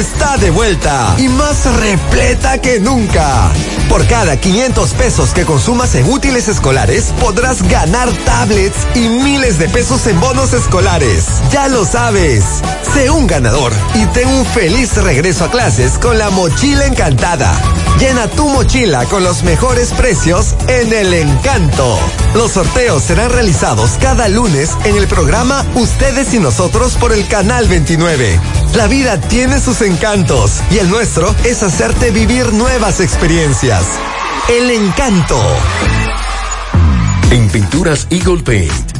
está de vuelta y más repleta que nunca. Por cada 500 pesos que consumas en útiles escolares, podrás ganar tablets y miles de pesos en bonos escolares. Ya lo sabes. Sé un ganador y ten un feliz regreso a clases con la mochila encantada. Llena tu mochila con los mejores precios en El Encanto. Los sorteos serán realizados cada lunes en el programa Ustedes y Nosotros por el Canal 29. La vida tiene sus encantos y el nuestro es hacerte vivir nuevas experiencias. El Encanto. En Pinturas Eagle Paint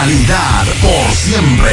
Calidad por siempre.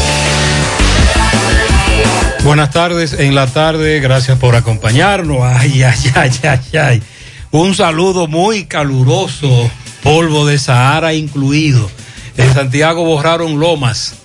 Buenas tardes, en la tarde, gracias por acompañarnos. Ay, ay, ay, ay, ay. Un saludo muy caluroso, polvo de Sahara incluido. En Santiago borraron lomas,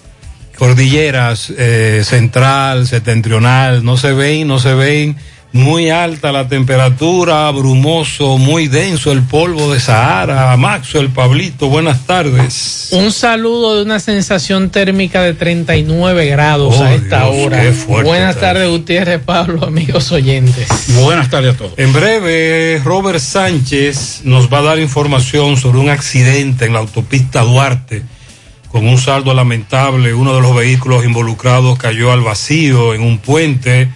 cordilleras, eh, central, septentrional, no se ven, no se ven muy alta la temperatura, brumoso, muy denso el polvo de Sahara. Maxo, el Pablito, buenas tardes. Un saludo de una sensación térmica de 39 grados Oh, a esta Dios, hora. qué fuerte Buenas tardes, Gutiérrez, Pablo, amigos oyentes. Buenas tardes a todos. En breve, Robert Sánchez nos va a dar información sobre un accidente en la autopista Duarte. Con un saldo lamentable, uno de los vehículos involucrados cayó al vacío en un puente.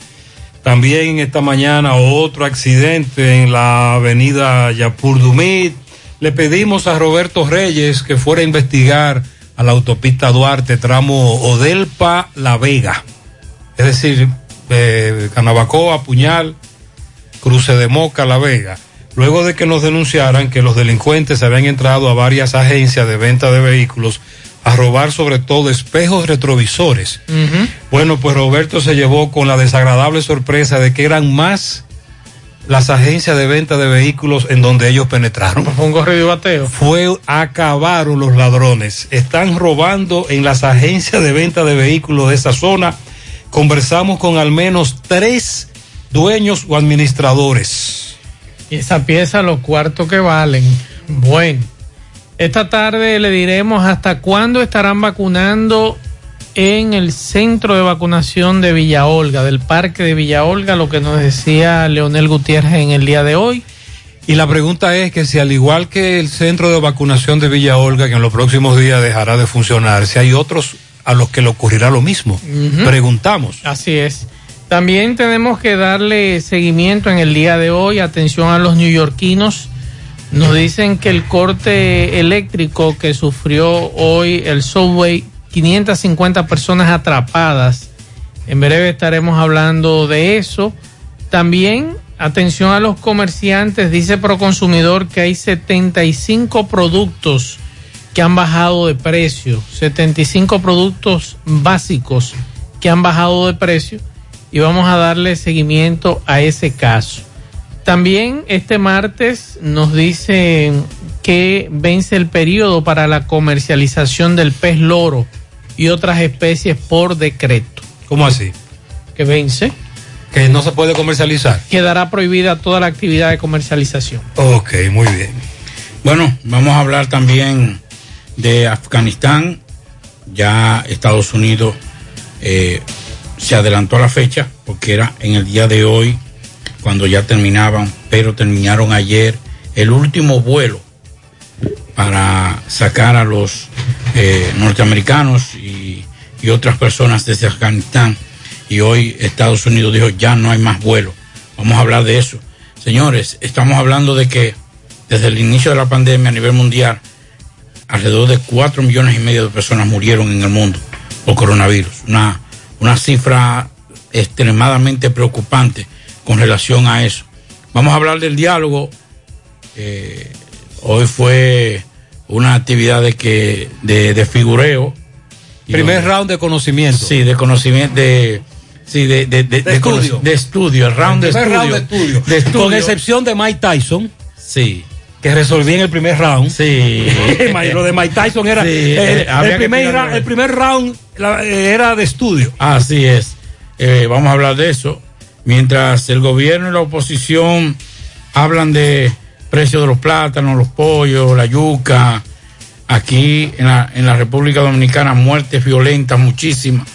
También esta mañana otro accidente en la avenida Yapur Dumit. Le pedimos a Roberto Reyes que fuera a investigar a la autopista Duarte, tramo Odelpa La Vega. Es decir, eh, Canabacoa, Puñal, Cruce de Moca, La Vega. Luego de que nos denunciaran que los delincuentes habían entrado a varias agencias de venta de vehículos a robar sobre todo espejos retrovisores. Bueno, pues Roberto se llevó con la desagradable sorpresa de que eran más las agencias de venta de vehículos en donde ellos penetraron. Fue un corrido bateo. Fue, acabaron los ladrones. Están robando en las agencias de venta de vehículos de esa zona. Conversamos con al menos tres dueños o administradores. Y esa pieza, los cuartos que valen. Bueno, esta tarde le diremos hasta cuándo estarán vacunando en el centro de vacunación de Villa Olga, del parque de Villa Olga, lo que nos decía Leonel Gutiérrez en el día de hoy. Y la pregunta es que si al igual que el centro de vacunación de Villa Olga, que en los próximos días dejará de funcionar, si hay otros a los que le ocurrirá lo mismo. Preguntamos. Así es. También tenemos que darle seguimiento en el día de hoy, atención a los neoyorquinos. Nos dicen que el corte eléctrico que sufrió hoy el subway 550 personas atrapadas. En breve estaremos hablando de eso. También, atención a los comerciantes, dice Proconsumidor que hay 75 productos que han bajado de precio, 75 productos básicos que han bajado de precio y vamos a darle seguimiento a ese caso. También este martes nos dicen que vence el periodo para la comercialización del pez loro y otras especies por decreto. ¿Cómo así? Que vence. Que no se puede comercializar. Quedará prohibida toda la actividad de comercialización. Ok, muy bien. Bueno, vamos a hablar también de Afganistán. Ya Estados Unidos eh, se adelantó a la fecha porque era en el día de hoy cuando ya terminaban, pero terminaron ayer el último vuelo para sacar a los eh, norteamericanos y, otras personas desde Afganistán. Y hoy Estados Unidos dijo, ya no hay más vuelo. Vamos a hablar de eso. Señores, estamos hablando de que desde el inicio de la pandemia a nivel mundial, alrededor de 4 millones y medio de personas murieron en el mundo por coronavirus. Una, una cifra extremadamente preocupante con relación a eso. Vamos a hablar del diálogo. Eh, hoy fue una actividad de que de, de figureo. Primer round de conocimiento. Sí, de conocimiento de sí, de, de, de, de estudio. de estudio, el round, el de, estudio, round de estudio. de estudio. Con excepción de Mike Tyson. Sí. Que resolví en el primer round. Sí. Lo de Mike Tyson era. Sí, el, eh, el, primer, ra- el primer round la- era de estudio. Así es. Eh, vamos a hablar de eso. Mientras el gobierno y la oposición hablan de precios de los plátanos, los pollos, la yuca, aquí en la, en la República Dominicana muertes violentas muchísimas,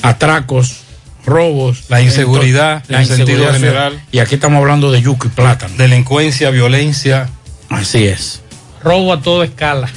atracos, robos, La inseguridad, la en sentido inseguridad general. Y aquí estamos hablando de yuca y plátano. Delincuencia, violencia. Así es. Robo a toda escala.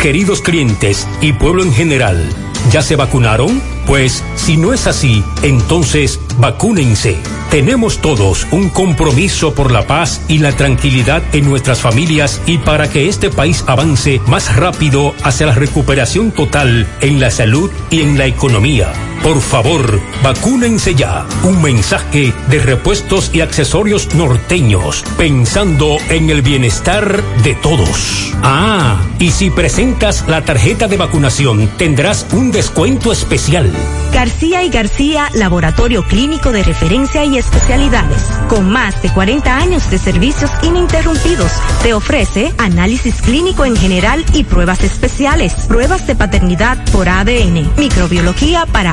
Queridos clientes y pueblo en general, ¿ya se vacunaron? Pues si no es así, entonces vacúnense. Tenemos todos un compromiso por la paz y la tranquilidad en nuestras familias y para que este país avance más rápido hacia la recuperación total en la salud y en la economía. Por favor, vacúnense ya. Un mensaje de repuestos y accesorios norteños, pensando en el bienestar de todos. Ah, y si presentas la tarjeta de vacunación, tendrás un descuento especial. García y García, laboratorio clínico de referencia y especialidades. Con más de 40 años de servicios ininterrumpidos, te ofrece análisis clínico en general y pruebas especiales, pruebas de paternidad por ADN, microbiología para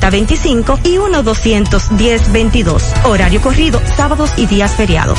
809-575-9025 y 1-210-22. Horario corrido, sábados y días feriados.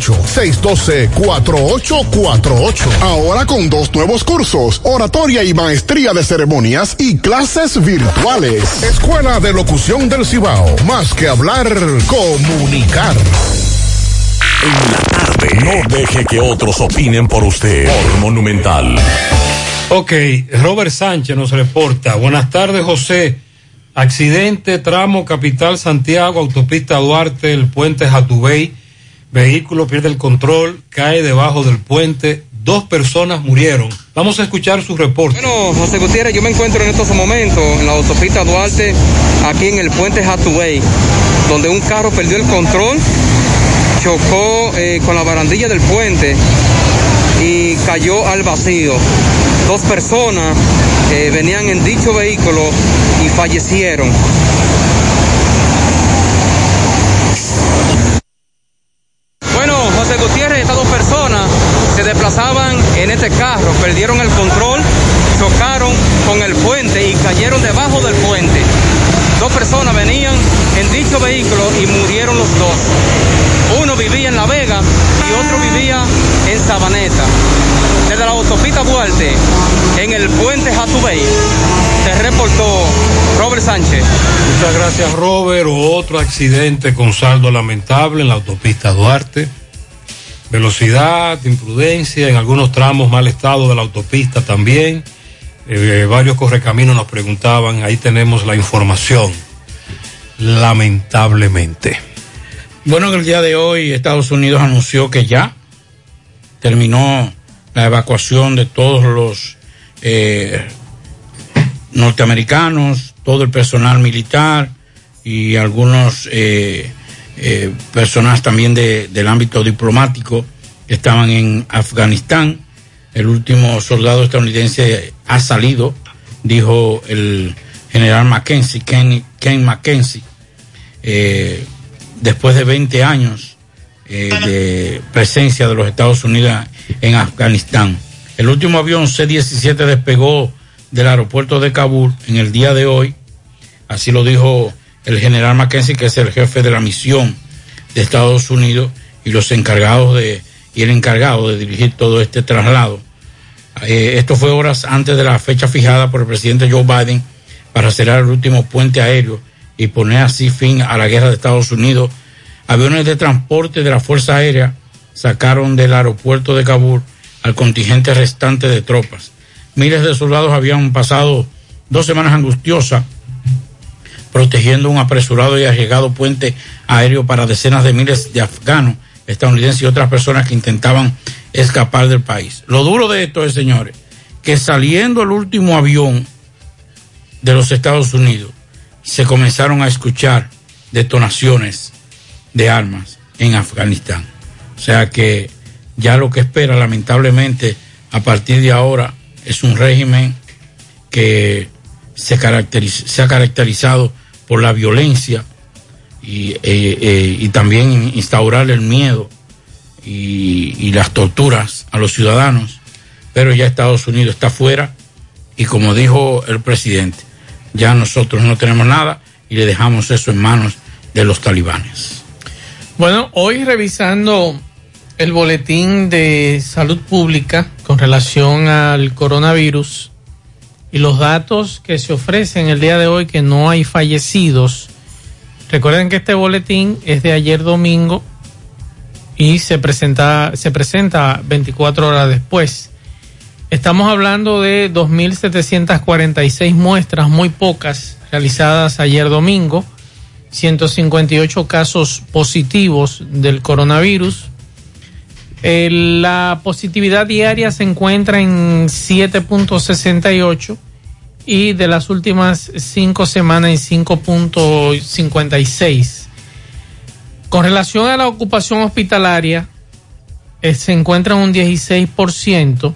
612-4848. Ahora con dos nuevos cursos, oratoria y maestría de ceremonias y clases virtuales. Escuela de Locución del Cibao. Más que hablar, comunicar. En la tarde. No deje que otros opinen por usted. Por Monumental. Ok, Robert Sánchez nos reporta. Buenas tardes, José. Accidente, tramo Capital Santiago, autopista Duarte, el puente Jatubey vehículo pierde el control, cae debajo del puente, dos personas murieron. Vamos a escuchar su reporte. Bueno, José Gutiérrez, yo me encuentro en estos momentos en la autopista Duarte, aquí en el puente Hatubey, donde un carro perdió el control, chocó eh, con la barandilla del puente y cayó al vacío. Dos personas eh, venían en dicho vehículo y fallecieron. Bueno, José Gutiérrez, estas dos personas se desplazaban en este carro, perdieron el control, chocaron con el puente y cayeron debajo del puente. Dos personas venían en dicho vehículo y murieron los dos. Uno vivía en La Vega y otro vivía en Sabaneta. Desde la autopista Duarte, en el puente Jatubey, se reportó Robert Sánchez. Muchas gracias, Robert. Otro accidente con saldo lamentable en la autopista Duarte. Velocidad, imprudencia, en algunos tramos mal estado de la autopista también. Eh, varios correcaminos nos preguntaban, ahí tenemos la información. Lamentablemente. Bueno, en el día de hoy Estados Unidos anunció que ya terminó la evacuación de todos los eh, norteamericanos, todo el personal militar y algunos eh, eh, personas también de, del ámbito diplomático que estaban en Afganistán. El último soldado estadounidense ha salido, dijo el general Mackenzie, Ken, Ken Mackenzie, eh, después de 20 años eh, de presencia de los Estados Unidos en Afganistán. El último avión C-17 despegó del aeropuerto de Kabul en el día de hoy, así lo dijo el general Mackenzie, que es el jefe de la misión de Estados Unidos y los encargados de, y el encargado de dirigir todo este traslado. Eh, esto fue horas antes de la fecha fijada por el presidente Joe Biden para cerrar el último puente aéreo y poner así fin a la guerra de Estados Unidos. Aviones de transporte de la Fuerza Aérea sacaron del aeropuerto de Kabul al contingente restante de tropas. Miles de soldados habían pasado dos semanas angustiosas protegiendo un apresurado y arriesgado puente aéreo para decenas de miles de afganos, estadounidenses y otras personas que intentaban escapar del país. Lo duro de esto es, señores, que saliendo el último avión de los Estados Unidos, se comenzaron a escuchar detonaciones de armas en Afganistán. O sea que ya lo que espera, lamentablemente, a partir de ahora, es un régimen que se, caracteriza, se ha caracterizado la violencia y, eh, eh, y también instaurar el miedo y, y, las torturas a los ciudadanos, pero ya Estados Unidos está fuera y como dijo el presidente, ya nosotros no tenemos nada y le dejamos eso en manos de los talibanes. Bueno, hoy revisando el boletín de salud pública con relación al coronavirus y los datos que se ofrecen el día de hoy que no hay fallecidos. Recuerden que este boletín es de ayer domingo y se presenta, se presenta 24 horas después. Estamos hablando de 2.746 muestras, muy pocas, realizadas ayer domingo, 158 casos positivos del coronavirus. Eh, la positividad diaria se encuentra en 7.68 y de las últimas cinco semanas en 5.56. Con relación a la ocupación hospitalaria, eh, se encuentra en un 16%.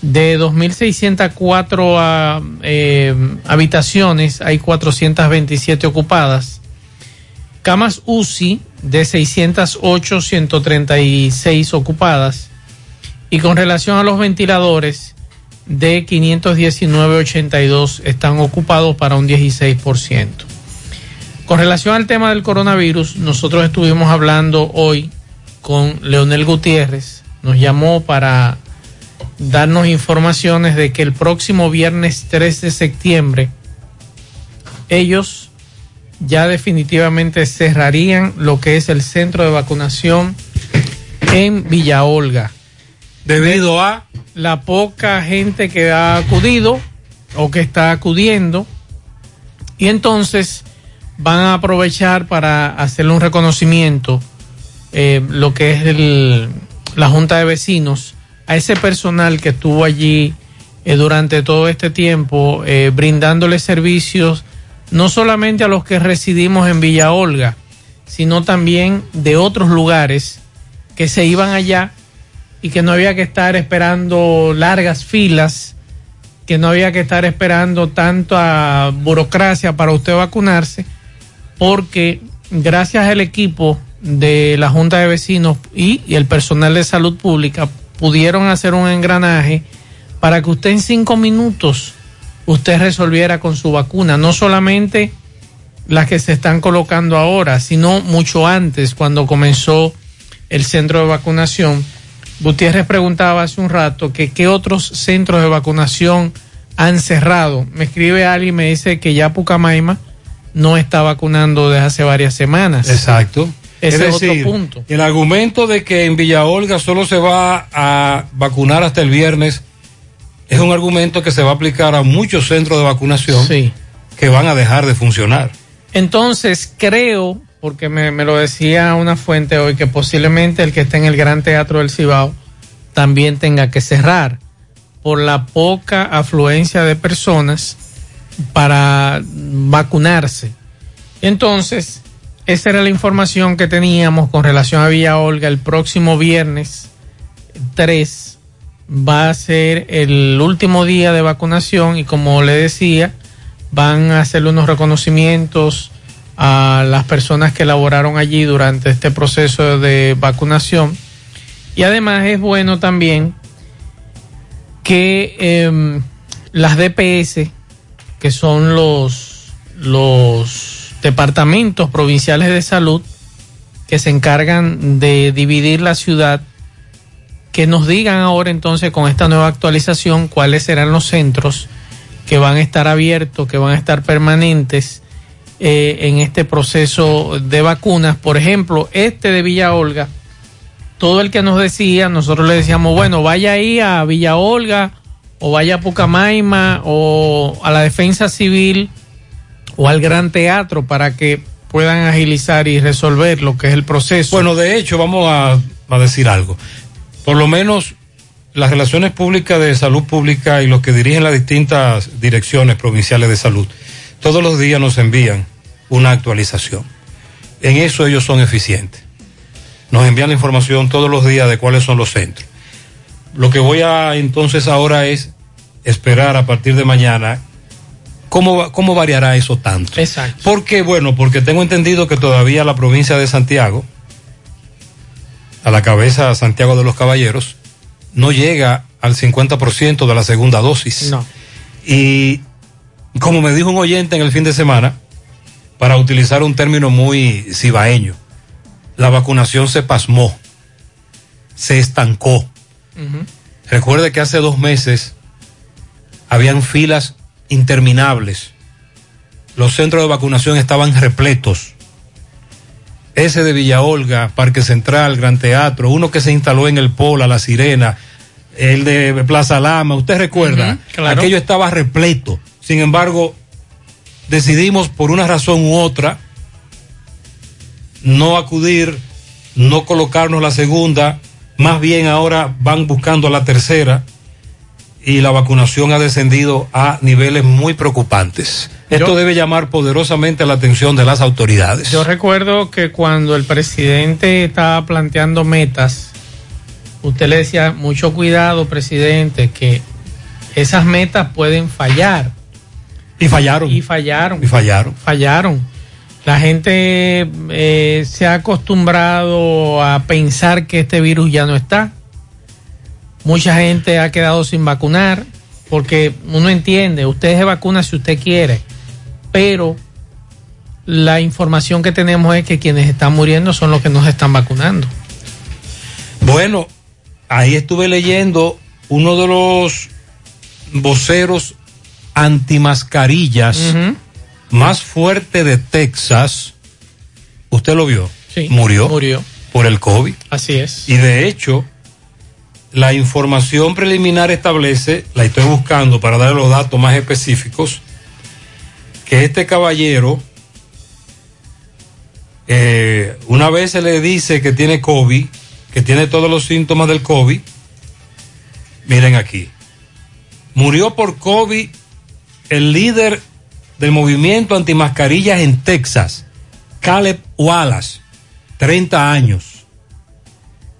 De 2.604 eh, habitaciones, hay 427 ocupadas. Camas UCI de 608, 136 ocupadas. Y con relación a los ventiladores, de 519, 82 están ocupados para un 16%. Con relación al tema del coronavirus, nosotros estuvimos hablando hoy con Leonel Gutiérrez. Nos llamó para darnos informaciones de que el próximo viernes 3 de septiembre ellos ya definitivamente cerrarían lo que es el centro de vacunación en Villa Olga. Debido a la poca gente que ha acudido o que está acudiendo. Y entonces van a aprovechar para hacerle un reconocimiento, eh, lo que es el, la Junta de Vecinos, a ese personal que estuvo allí eh, durante todo este tiempo, eh, brindándole servicios no solamente a los que residimos en Villa Olga, sino también de otros lugares que se iban allá y que no había que estar esperando largas filas, que no había que estar esperando tanta burocracia para usted vacunarse, porque gracias al equipo de la Junta de Vecinos y, el personal de salud pública pudieron hacer un engranaje para que usted en cinco minutos usted resolviera con su vacuna, no solamente las que se están colocando ahora, sino mucho antes, cuando comenzó el centro de vacunación. Gutiérrez preguntaba hace un rato que qué otros centros de vacunación han cerrado. Me escribe alguien y me dice que ya Pucamaima no está vacunando desde hace varias semanas. Exacto. Ese es, decir, otro punto. El argumento de que en Villa Olga solo se va a vacunar hasta el viernes es un argumento que se va a aplicar a muchos centros de vacunación Sí. que van a dejar de funcionar. Entonces, creo, porque me, me lo decía una fuente hoy, que posiblemente el que esté en el Gran Teatro del Cibao también tenga que cerrar por la poca afluencia de personas para vacunarse. Entonces, esa era la información que teníamos con relación a Villa Olga. El próximo viernes 3 va a ser el último día de vacunación y como le decía, van a hacerle unos reconocimientos a las personas que laboraron allí durante este proceso de vacunación. Y además es bueno también que eh, las DPS, que son los, los departamentos provinciales de salud, que se encargan de dividir la ciudad, que nos digan ahora entonces con esta nueva actualización cuáles serán los centros que van a estar abiertos, que van a estar permanentes eh, en este proceso de vacunas. Por ejemplo, este de Villa Olga, todo el que nos decía, nosotros le decíamos, bueno, vaya ahí a Villa Olga o vaya a Pucamaima o a la Defensa Civil o al Gran Teatro para que puedan agilizar y resolver lo que es el proceso. Bueno, de hecho, vamos a, a decir algo. Por lo menos las relaciones públicas de salud pública y los que dirigen las distintas direcciones provinciales de salud, todos los días nos envían una actualización. En eso ellos son eficientes. Nos envían la información todos los días de cuáles son los centros. Lo que voy a entonces ahora es esperar a partir de mañana cómo, cómo variará eso tanto. Exacto. ¿Por qué? Bueno, porque tengo entendido que todavía la provincia de Santiago, a la cabeza Santiago de los Caballeros, no llega al 50% de la segunda dosis. No. Y como me dijo un oyente en el fin de semana, para utilizar un término muy cibaeño, la vacunación se pasmó, se estancó. Recuerde que hace dos meses habían filas interminables. Los centros de vacunación estaban repletos. Ese de Villa Olga, Parque Central, Gran Teatro, uno que se instaló en el Pola, La Sirena, el de Plaza Lama, usted recuerda, claro. aquello estaba repleto. Sin embargo, decidimos por una razón u otra no acudir, no colocarnos la segunda, más bien ahora van buscando la tercera y la vacunación ha descendido a niveles muy preocupantes. Esto Yo- debe llamar poderosamente la atención de las autoridades. Yo recuerdo que cuando el presidente estaba planteando metas, usted le decía, mucho cuidado, presidente, que esas metas pueden fallar. Y fallaron. Y fallaron. Y fallaron. Fallaron. La gente eh, se ha acostumbrado a pensar que este virus ya no está. Mucha gente ha quedado sin vacunar porque uno entiende, usted se vacuna si usted quiere, pero la información que tenemos es que quienes están muriendo son los que nos están vacunando. Bueno, ahí estuve leyendo uno de los voceros antimascarillas más fuerte de Texas. ¿Usted lo vio? Sí. Murió. Murió. Por el COVID. Así es. Y de hecho, la información preliminar establece, la estoy buscando para darle los datos más específicos, que este caballero, eh, una vez se le dice que tiene COVID, que tiene todos los síntomas del COVID, miren aquí, murió por COVID el líder del movimiento antimascarillas en Texas, Caleb Wallace, 30 años.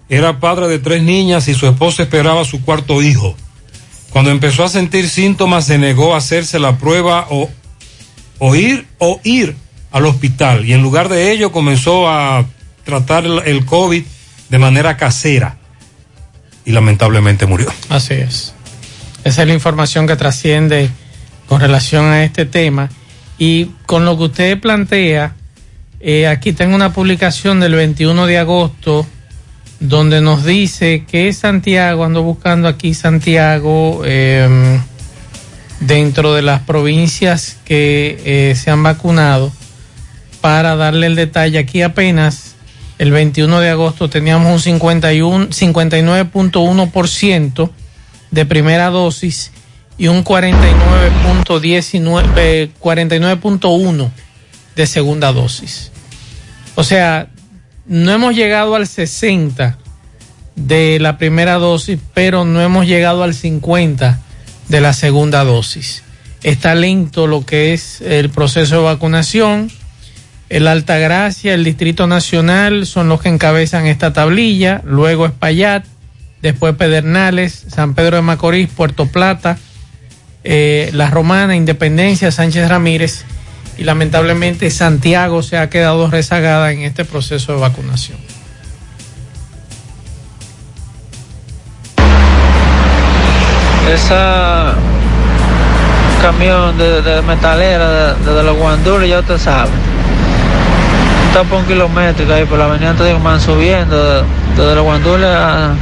Era padre de tres niñas y su esposa esperaba su cuarto hijo. Cuando empezó a sentir síntomas se negó a hacerse la prueba o, o ir o ir al hospital y en lugar de ello comenzó a tratar el, el COVID de manera casera y lamentablemente murió. Así es. Esa es la información que trasciende con relación a este tema. Y con lo que usted plantea, eh, aquí tengo una publicación del 21 de agosto donde nos dice que Santiago, ando buscando aquí Santiago, eh, dentro de las provincias que eh, se han vacunado, para darle el detalle, aquí apenas el 21 de agosto teníamos un 51, 59.1% de primera dosis y un 49.19, eh, 49.1 de segunda dosis. O sea, no hemos llegado al 60 de la primera dosis, pero no hemos llegado al 50 de la segunda dosis. Está lento lo que es el proceso de vacunación. El Altagracia, el Distrito Nacional son los que encabezan esta tablilla, luego Espaillat, después Pedernales, San Pedro de Macorís, Puerto Plata, eh, La Romana, Independencia, Sánchez Ramírez y lamentablemente Santiago se ha quedado rezagada en este proceso de vacunación. Esa camión de, de metalera de, de los guandules, ya usted sabe. Un tapón kilométrico ahí por la avenida Antonio Man subiendo de- desde los guandules a,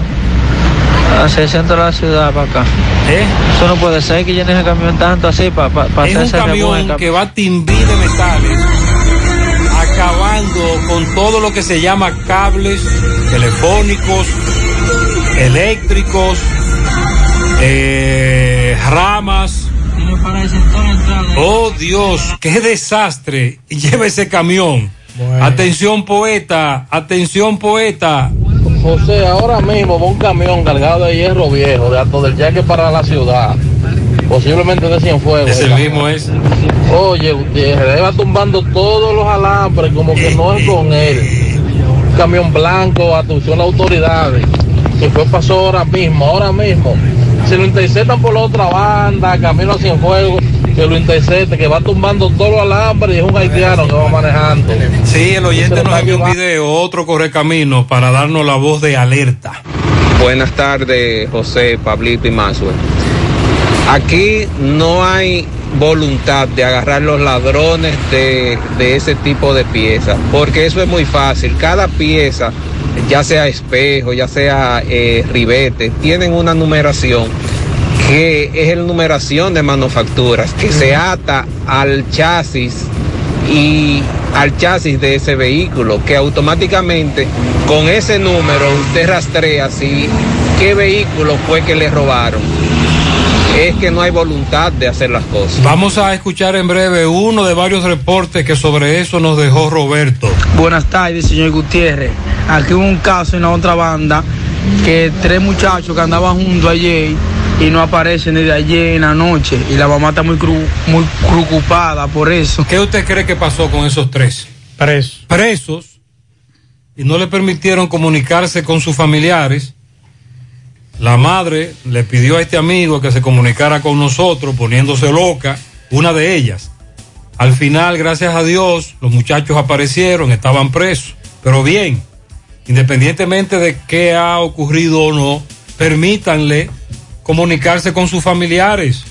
hacia el centro de la ciudad para acá. Eso no puede ser que llene ese camión tanto así para pa, pa Es un hacerse camión que va a timbir de metales, acabando con todo lo que se llama cables telefónicos, eléctricos, eh, ramas. Oh Dios, qué desastre. Lleva ese camión. Atención poeta, atención poeta. José, ahora mismo va un camión cargado de hierro viejo, de Alto del Yaque para la ciudad. Posiblemente de Cienfuegos. Es el mismo es. Oye, Gutiérrez, va tumbando todos los alambres como que no es con él. Un camión blanco, atención a las autoridades. Que fue pasó ahora mismo, ahora mismo. Se lo interceptan por la otra banda, camino a Cienfuegos, que lo intercepte, que va tumbando todos los alambres y es un haitiano que va manejando. Sí, el oyente nos envió un video, otro correcamino, para darnos la voz de alerta. Buenas tardes, José, Pablito y Mazue. Aquí no hay voluntad de agarrar los ladrones de, de ese tipo de piezas, porque eso es muy fácil. Cada pieza, ya sea espejo, ya sea eh, ribete, tienen una numeración que es la numeración de manufacturas, que se ata al chasis y al chasis de ese vehículo, que automáticamente con ese número usted rastrea si qué vehículo fue que le robaron. Es que no hay voluntad de hacer las cosas. Vamos a escuchar en breve uno de varios reportes que sobre eso nos dejó Roberto. Buenas tardes, señor Gutiérrez. Aquí hubo un caso en la otra banda que tres muchachos que andaban juntos ayer y no aparecen desde ayer en la noche y la mamá está muy, cru- muy preocupada por eso. ¿Qué usted cree que pasó con esos tres? Presos. Presos y no le permitieron comunicarse con sus familiares. La madre le pidió a este amigo que se comunicara con nosotros poniéndose loca, una de ellas. Al final, gracias a Dios, los muchachos aparecieron, estaban presos. Pero bien, independientemente de qué ha ocurrido o no, permítanle comunicarse con sus familiares.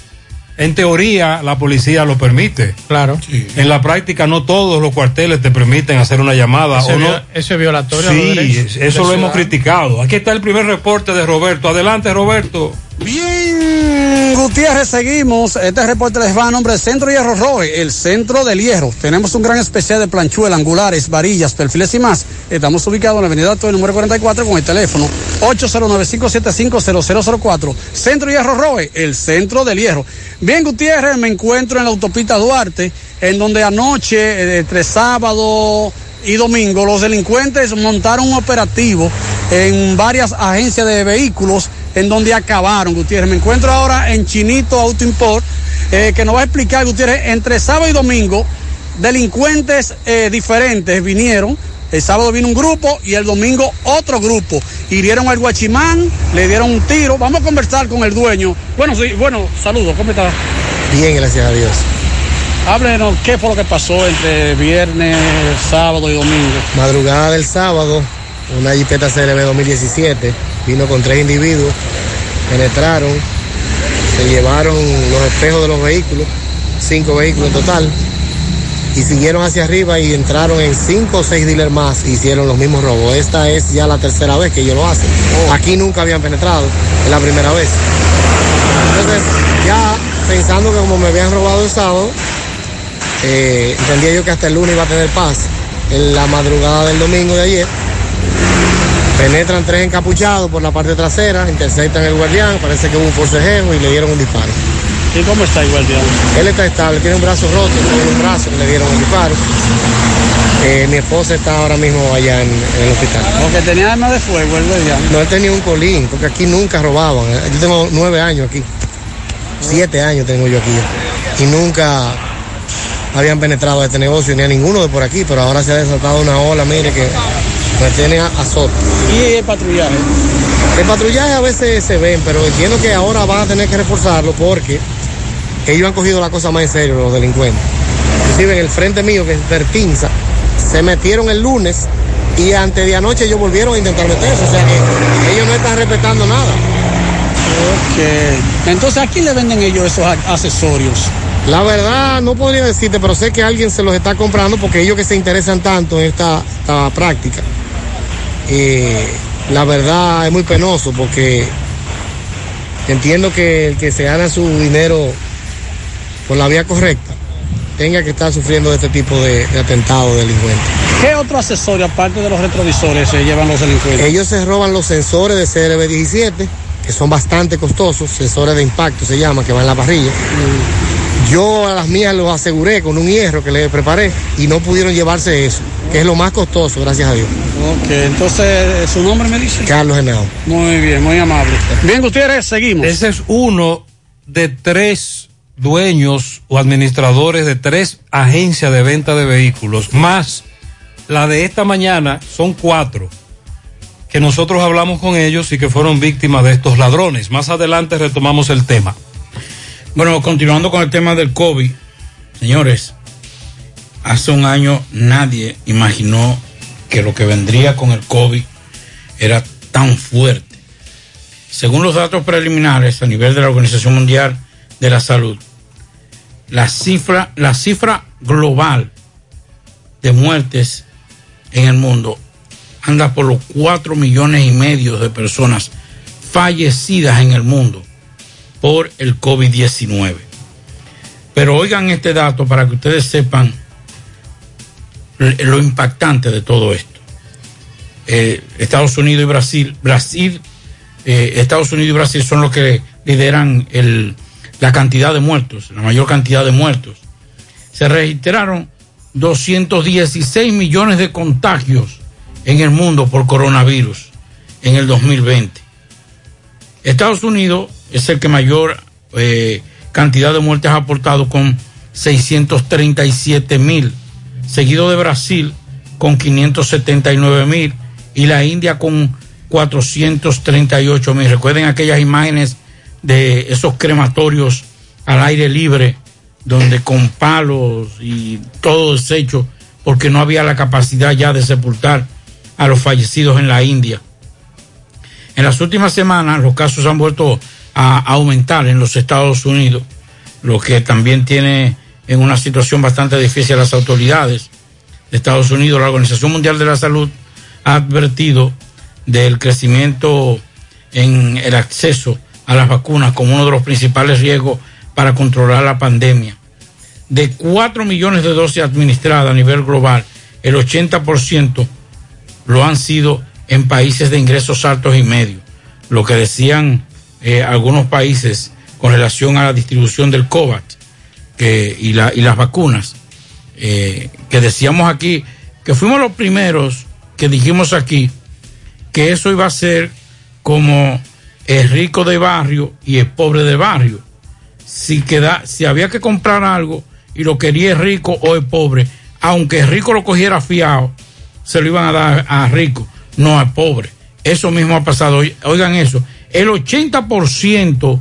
En teoría, la policía lo permite. Claro. En la práctica, no todos los cuarteles te permiten hacer una llamada. Eso, o no. es vio- eso es violatorio Sí, eso lo hemos criticado. Aquí está el primer reporte de Roberto. Adelante, Roberto. Bien, Gutiérrez, seguimos. Este reporte les va a nombre del Centro Hierro Roe, el centro del hierro. Tenemos un gran especial de planchuelas, angulares, varillas, perfiles y más. Estamos ubicados en la avenida Toy, número 44, con el teléfono 809-575-0004. Centro Hierro Roe, el centro del hierro. Bien, Gutiérrez, me encuentro en la autopista Duarte, en donde anoche, eh, entre sábado y domingo, los delincuentes montaron un operativo en varias agencias de vehículos en donde acabaron, Gutiérrez. Me encuentro ahora en Chinito Auto Import, eh, que nos va a explicar, Gutiérrez, entre sábado y domingo, delincuentes eh, diferentes vinieron. El sábado vino un grupo y el domingo otro grupo. Hirieron al guachimán, le dieron un tiro. Vamos a conversar con el dueño. Bueno, sí, bueno, saludos, ¿cómo está? Bien, gracias a Dios. Háblenos qué fue lo que pasó entre viernes, sábado y domingo. Madrugada del sábado, una Jeepeta CRB 2017 vino con tres individuos, penetraron, se llevaron los espejos de los vehículos, cinco vehículos en total, y siguieron hacia arriba y entraron en cinco o seis dealers más hicieron los mismos robos. Esta es ya la tercera vez que ellos lo hacen. Aquí nunca habían penetrado, es la primera vez. Entonces, ya pensando que como me habían robado el sábado, eh, entendía yo que hasta el lunes iba a tener paz. En la madrugada del domingo de ayer, penetran tres encapuchados por la parte trasera, interceptan el guardián, parece que hubo un forcejeo y le dieron un disparo. ¿Y cómo está el guardián? Él está estable, tiene un brazo roto, tiene un brazo que le dieron disparo. Eh, mi esposa está ahora mismo allá en, en el hospital. Porque tenía arma de fuego el guardián. No, él tenía un colín, porque aquí nunca robaban. Yo tengo nueve años aquí. Siete años tengo yo aquí. Y nunca habían penetrado a este negocio, ni a ninguno de por aquí, pero ahora se ha desatado una ola, mire, que me tiene a. ¿Y el patrullaje? El patrullaje a veces se ven, pero entiendo que ahora van a tener que reforzarlo porque ellos han cogido la cosa más en serio, los delincuentes. Inclusive en el frente mío, que es Pertinza, se metieron el lunes y antes de anoche ellos volvieron a intentar meterse. O sea que ellos no están respetando nada. Ok. Entonces, ¿a quién le venden ellos esos accesorios? La verdad, no podría decirte, pero sé que alguien se los está comprando porque ellos que se interesan tanto en esta, esta práctica. eh, la verdad es muy penoso porque Entiendo que el que se gana su dinero por la vía correcta tenga que estar sufriendo de este tipo de, de atentado delincuentes. ¿Qué otro accesorio, aparte de los retrovisores, se llevan los delincuentes? Ellos se roban los sensores de CRB17, que son bastante costosos, sensores de impacto se llama, que van en la parrilla. Yo a las mías los aseguré con un hierro que le preparé y no pudieron llevarse eso, que es lo más costoso, gracias a Dios. Ok, entonces, ¿su nombre me dice? Carlos Genao. Muy bien, muy amable. Bien, Gutiérrez, seguimos. Ese es uno de tres dueños o administradores de tres agencias de venta de vehículos, más la de esta mañana, son cuatro que nosotros hablamos con ellos y que fueron víctimas de estos ladrones. Más adelante retomamos el tema. Bueno, continuando con el tema del COVID, señores, hace un año nadie imaginó que lo que vendría con el COVID era tan fuerte. Según los datos preliminares a nivel de la Organización Mundial de la Salud, la cifra, la cifra global de muertes en el mundo anda por los 4 millones y medio de personas fallecidas en el mundo por el COVID-19. Pero oigan este dato para que ustedes sepan lo impactante de todo esto. Eh, Estados Unidos y Brasil, Brasil, eh, Estados Unidos y Brasil son los que lideran el, la cantidad de muertos, la mayor cantidad de muertos. Se registraron 216 millones de contagios en el mundo por coronavirus en el 2020. Estados Unidos es el que mayor eh, cantidad de muertes ha aportado con 637 mil, seguido de Brasil con 579 mil y la India con 438 mil. Recuerden aquellas imágenes de esos crematorios al aire libre, donde con palos y todo deshecho, porque no había la capacidad ya de sepultar a los fallecidos en la India. En las últimas semanas los casos han vuelto a aumentar en los Estados Unidos, lo que también tiene en una situación bastante difícil a las autoridades de Estados Unidos. La Organización Mundial de la Salud ha advertido del crecimiento en el acceso a las vacunas como uno de los principales riesgos para controlar la pandemia. De 4 millones de dosis administradas a nivel global, el 80% lo han sido en países de ingresos altos y medios. Lo que decían eh, algunos países con relación a la distribución del COVAX y, la, y las vacunas, eh, que decíamos aquí, que fuimos los primeros que dijimos aquí que eso iba a ser como el rico de barrio y el pobre de barrio. Si, queda, si había que comprar algo y lo quería el rico o el pobre, aunque el rico lo cogiera fiado, se lo iban a dar a rico, no al pobre. Eso mismo ha pasado. Oigan eso, el 80%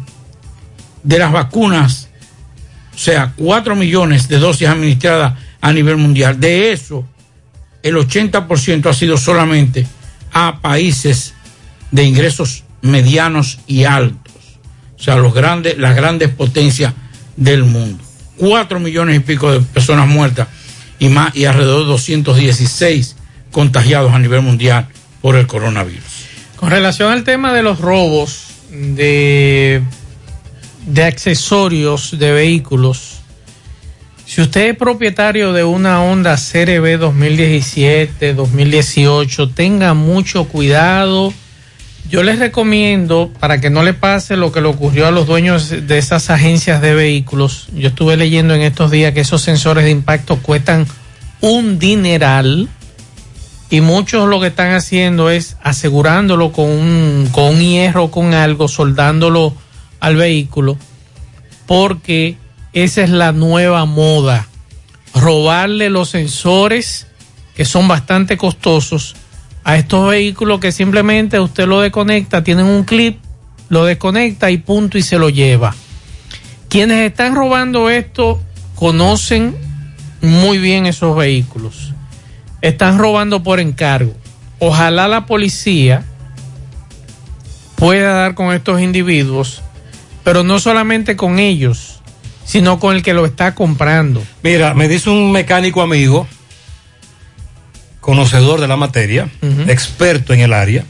de las vacunas, o sea, 4 millones de dosis administradas a nivel mundial, de eso, el 80% ha sido solamente a países de ingresos medianos y altos, o sea, los grandes, las grandes potencias del mundo. 4 millones y pico de personas muertas y más y alrededor de 216 contagiados a nivel mundial por el coronavirus. Con relación al tema de los robos de, de accesorios de vehículos, si usted es propietario de una Honda CRB 2017, 2018, tenga mucho cuidado. Yo les recomiendo, para que no le pase lo que le ocurrió a los dueños de esas agencias de vehículos, yo estuve leyendo en estos días que esos sensores de impacto cuestan un dineral y muchos lo que están haciendo es asegurándolo con un, con un hierro, con algo, soldándolo al vehículo, porque esa es la nueva moda, robarle los sensores que son bastante costosos a estos vehículos que simplemente usted lo desconecta, tienen un clip, lo desconecta y punto y se lo lleva. Quienes están robando esto conocen muy bien esos vehículos están robando por encargo. Ojalá la policía pueda dar con estos individuos, pero no solamente con ellos, sino con el que lo está comprando. Mira, me dice un mecánico amigo, conocedor de la materia, experto en el área,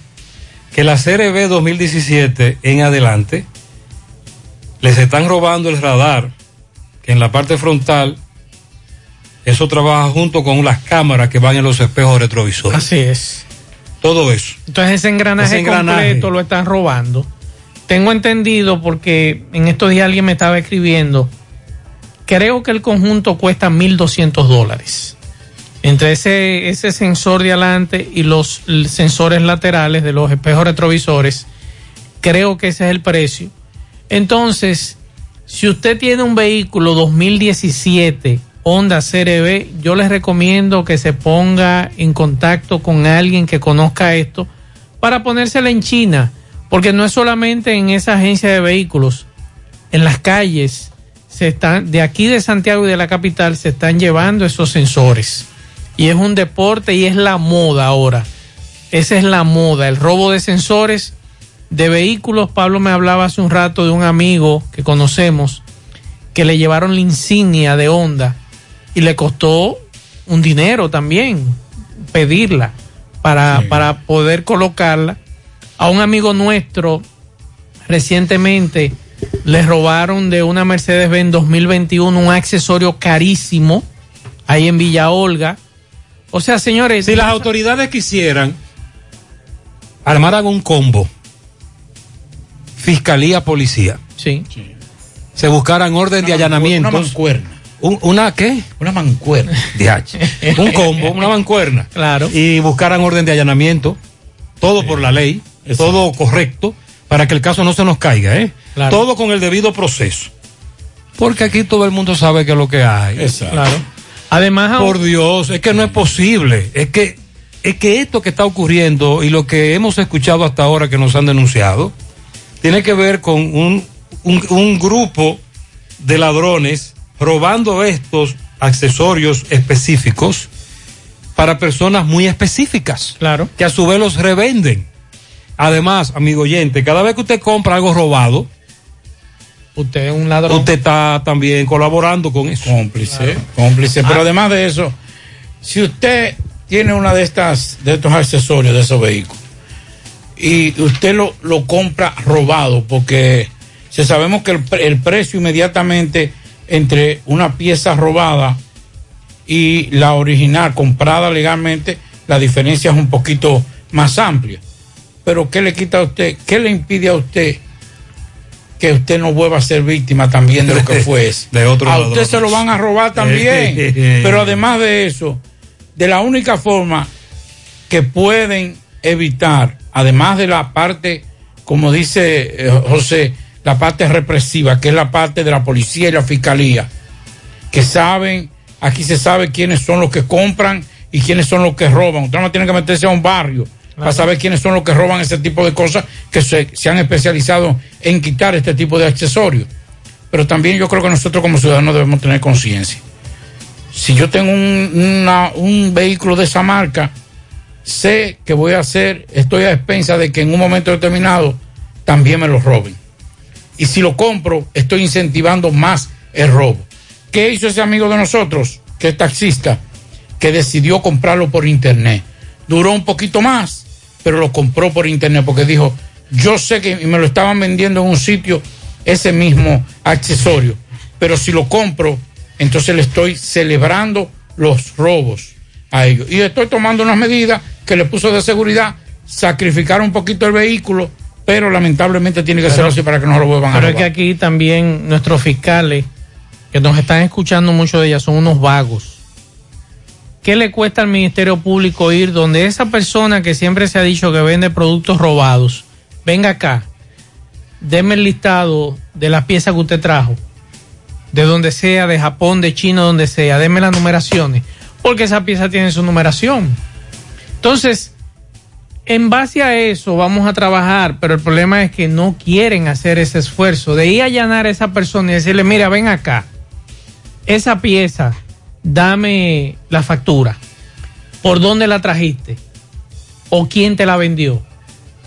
que la CRB 2017 en adelante les están robando el radar, que en la parte frontal, eso trabaja junto con las cámaras que van en los espejos retrovisores. Así es. Todo eso. Entonces ese engranaje, Ese engranaje. completo lo están robando. Tengo entendido porque en estos días alguien me estaba escribiendo, creo que el conjunto cuesta 1.200 dólares. Entre ese, sensor de adelante y los sensores laterales de los espejos retrovisores, creo que ese es el precio. Entonces, si usted tiene un vehículo 2017 Honda CRB, yo les recomiendo que se ponga en contacto con alguien que conozca esto para ponérsela en China, porque no es solamente en esa agencia de vehículos, en las calles se están de aquí de Santiago y de la capital se están llevando esos sensores. Y es un deporte y es la moda ahora. Esa es la moda, el robo de sensores de vehículos. Pablo me hablaba hace un rato de un amigo que conocemos que le llevaron la insignia de Honda y le costó un dinero también pedirla para, para poder colocarla. A un amigo nuestro recientemente le robaron de una Mercedes-Benz 2021 un accesorio carísimo ahí en Villa Olga. O sea, señores, Si las autoridades quisieran, armaran un combo. Fiscalía, policía. Sí. Se buscaran orden de allanamiento. Una mancuerna. ¿Una qué? Una mancuerna. DH. Un combo, una mancuerna. Claro. Y buscaran orden de allanamiento. Todo por la ley. Todo correcto. Para que el caso no se nos caiga, ¿eh? Claro. Todo con el debido proceso. Porque aquí todo el mundo sabe que es lo que hay. Claro. Además, por Dios, es que no es posible. Es que, es que esto que está ocurriendo y lo que hemos escuchado hasta ahora que nos han denunciado, tiene que ver con un, un, un grupo de ladrones robando estos accesorios específicos para personas muy específicas. Claro. Que a su vez los revenden. Además, amigo oyente, cada vez que usted compra algo robado, usted es un ladrón. Usted está también colaborando con eso. Cómplice, cómplice. Pero Ah. además de eso, si usted tiene una de estas, de estos accesorios de esos vehículos, y usted lo, lo compra robado, porque si sabemos que el, el precio inmediatamente entre una pieza robada y la original comprada legalmente, la diferencia es un poquito más amplia. Pero ¿qué le quita a usted? ¿Qué le impide a usted que usted no vuelva a ser víctima también de lo que fue ese? De otro a usted se lo van a robar también. Pero además de eso, de la única forma que pueden evitar, además de la parte, como dice eh, José, la parte represiva, que es la parte de la policía y la fiscalía, que saben, aquí se sabe quiénes son los que compran y quiénes son los que roban. Usted no tiene que meterse a un barrio para saber quiénes son los que roban ese tipo de cosas, que se, se han especializado en quitar este tipo de accesorios. Pero también yo creo que nosotros como ciudadanos debemos tener conciencia. Si yo tengo un, una- un vehículo de esa marca, sé que voy a hacer, estoy a expensas de que en un momento determinado también me lo roben. Y si lo compro, estoy incentivando más el robo. ¿Qué hizo ese amigo de nosotros, que es taxista, que decidió comprarlo por internet? Duró un poquito más, pero lo compró por internet porque dijo, yo sé que me lo estaban vendiendo en un sitio ese mismo accesorio, pero si lo compro, entonces le estoy celebrando los robos a ellos. Y estoy tomando unas medidas que le puso de seguridad, sacrificar un poquito el vehículo, pero lamentablemente tiene que ser así para que no lo vuelvan a Pero es robar. que aquí también nuestros fiscales, que nos están escuchando muchos de ellas, son unos vagos. ¿Qué le cuesta al Ministerio Público ir donde esa persona que siempre se ha dicho que vende productos robados, venga acá, deme el listado de las piezas que usted trajo, de donde sea, de Japón, de China, donde sea, deme las numeraciones, porque esa pieza tiene su numeración. Entonces, en base a eso vamos a trabajar, pero el problema es que no quieren hacer ese esfuerzo de ir a allanar a esa persona y decirle, mira, ven acá, esa pieza, dame la factura, por dónde la trajiste, o quién te la vendió,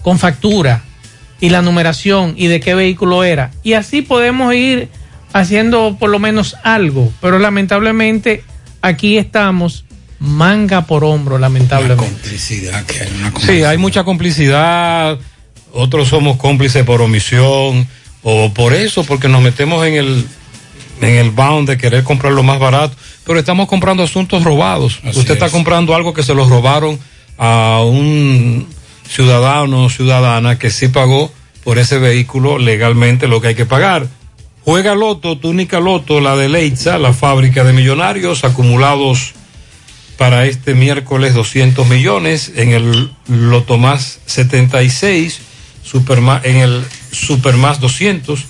con factura y la numeración y de qué vehículo era. Y así podemos ir haciendo por lo menos algo, pero lamentablemente aquí estamos manga por hombro, lamentablemente. complicidad que hay una Sí, hay mucha complicidad. Otros somos cómplices por omisión. o por eso, porque nos metemos en el, en el bound de querer comprar lo más barato, pero estamos comprando asuntos robados. Usted está comprando algo que se lo robaron a un ciudadano o ciudadana que sí pagó por ese vehículo legalmente lo que hay que pagar. Juega Loto, túnica Loto, la de Leitza, la fábrica de millonarios, acumulados para este miércoles 200 millones, en el Loto Más 76, Superma- en el Super Más 200,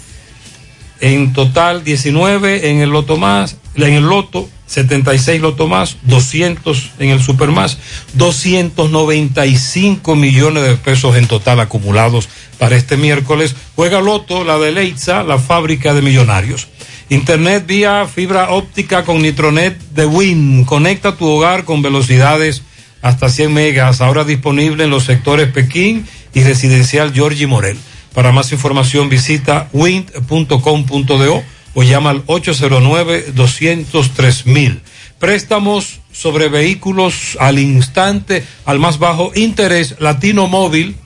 en total 19 en el Loto Más, en el Loto 76 Loto Más, 200 en el Super Más, 295 millones de pesos en total acumulados para este miércoles. Juega Loto, la de Leitza, la fábrica de millonarios. Internet vía fibra óptica con Nitronet de Win. Conecta tu hogar con velocidades hasta 100 megas. Ahora disponible en los sectores Pekín y residencial Georgie Morel. Para más información visita wind.com.do o llama al 809-203 Préstamos sobre vehículos al instante, al más bajo interés, Latino Móvil,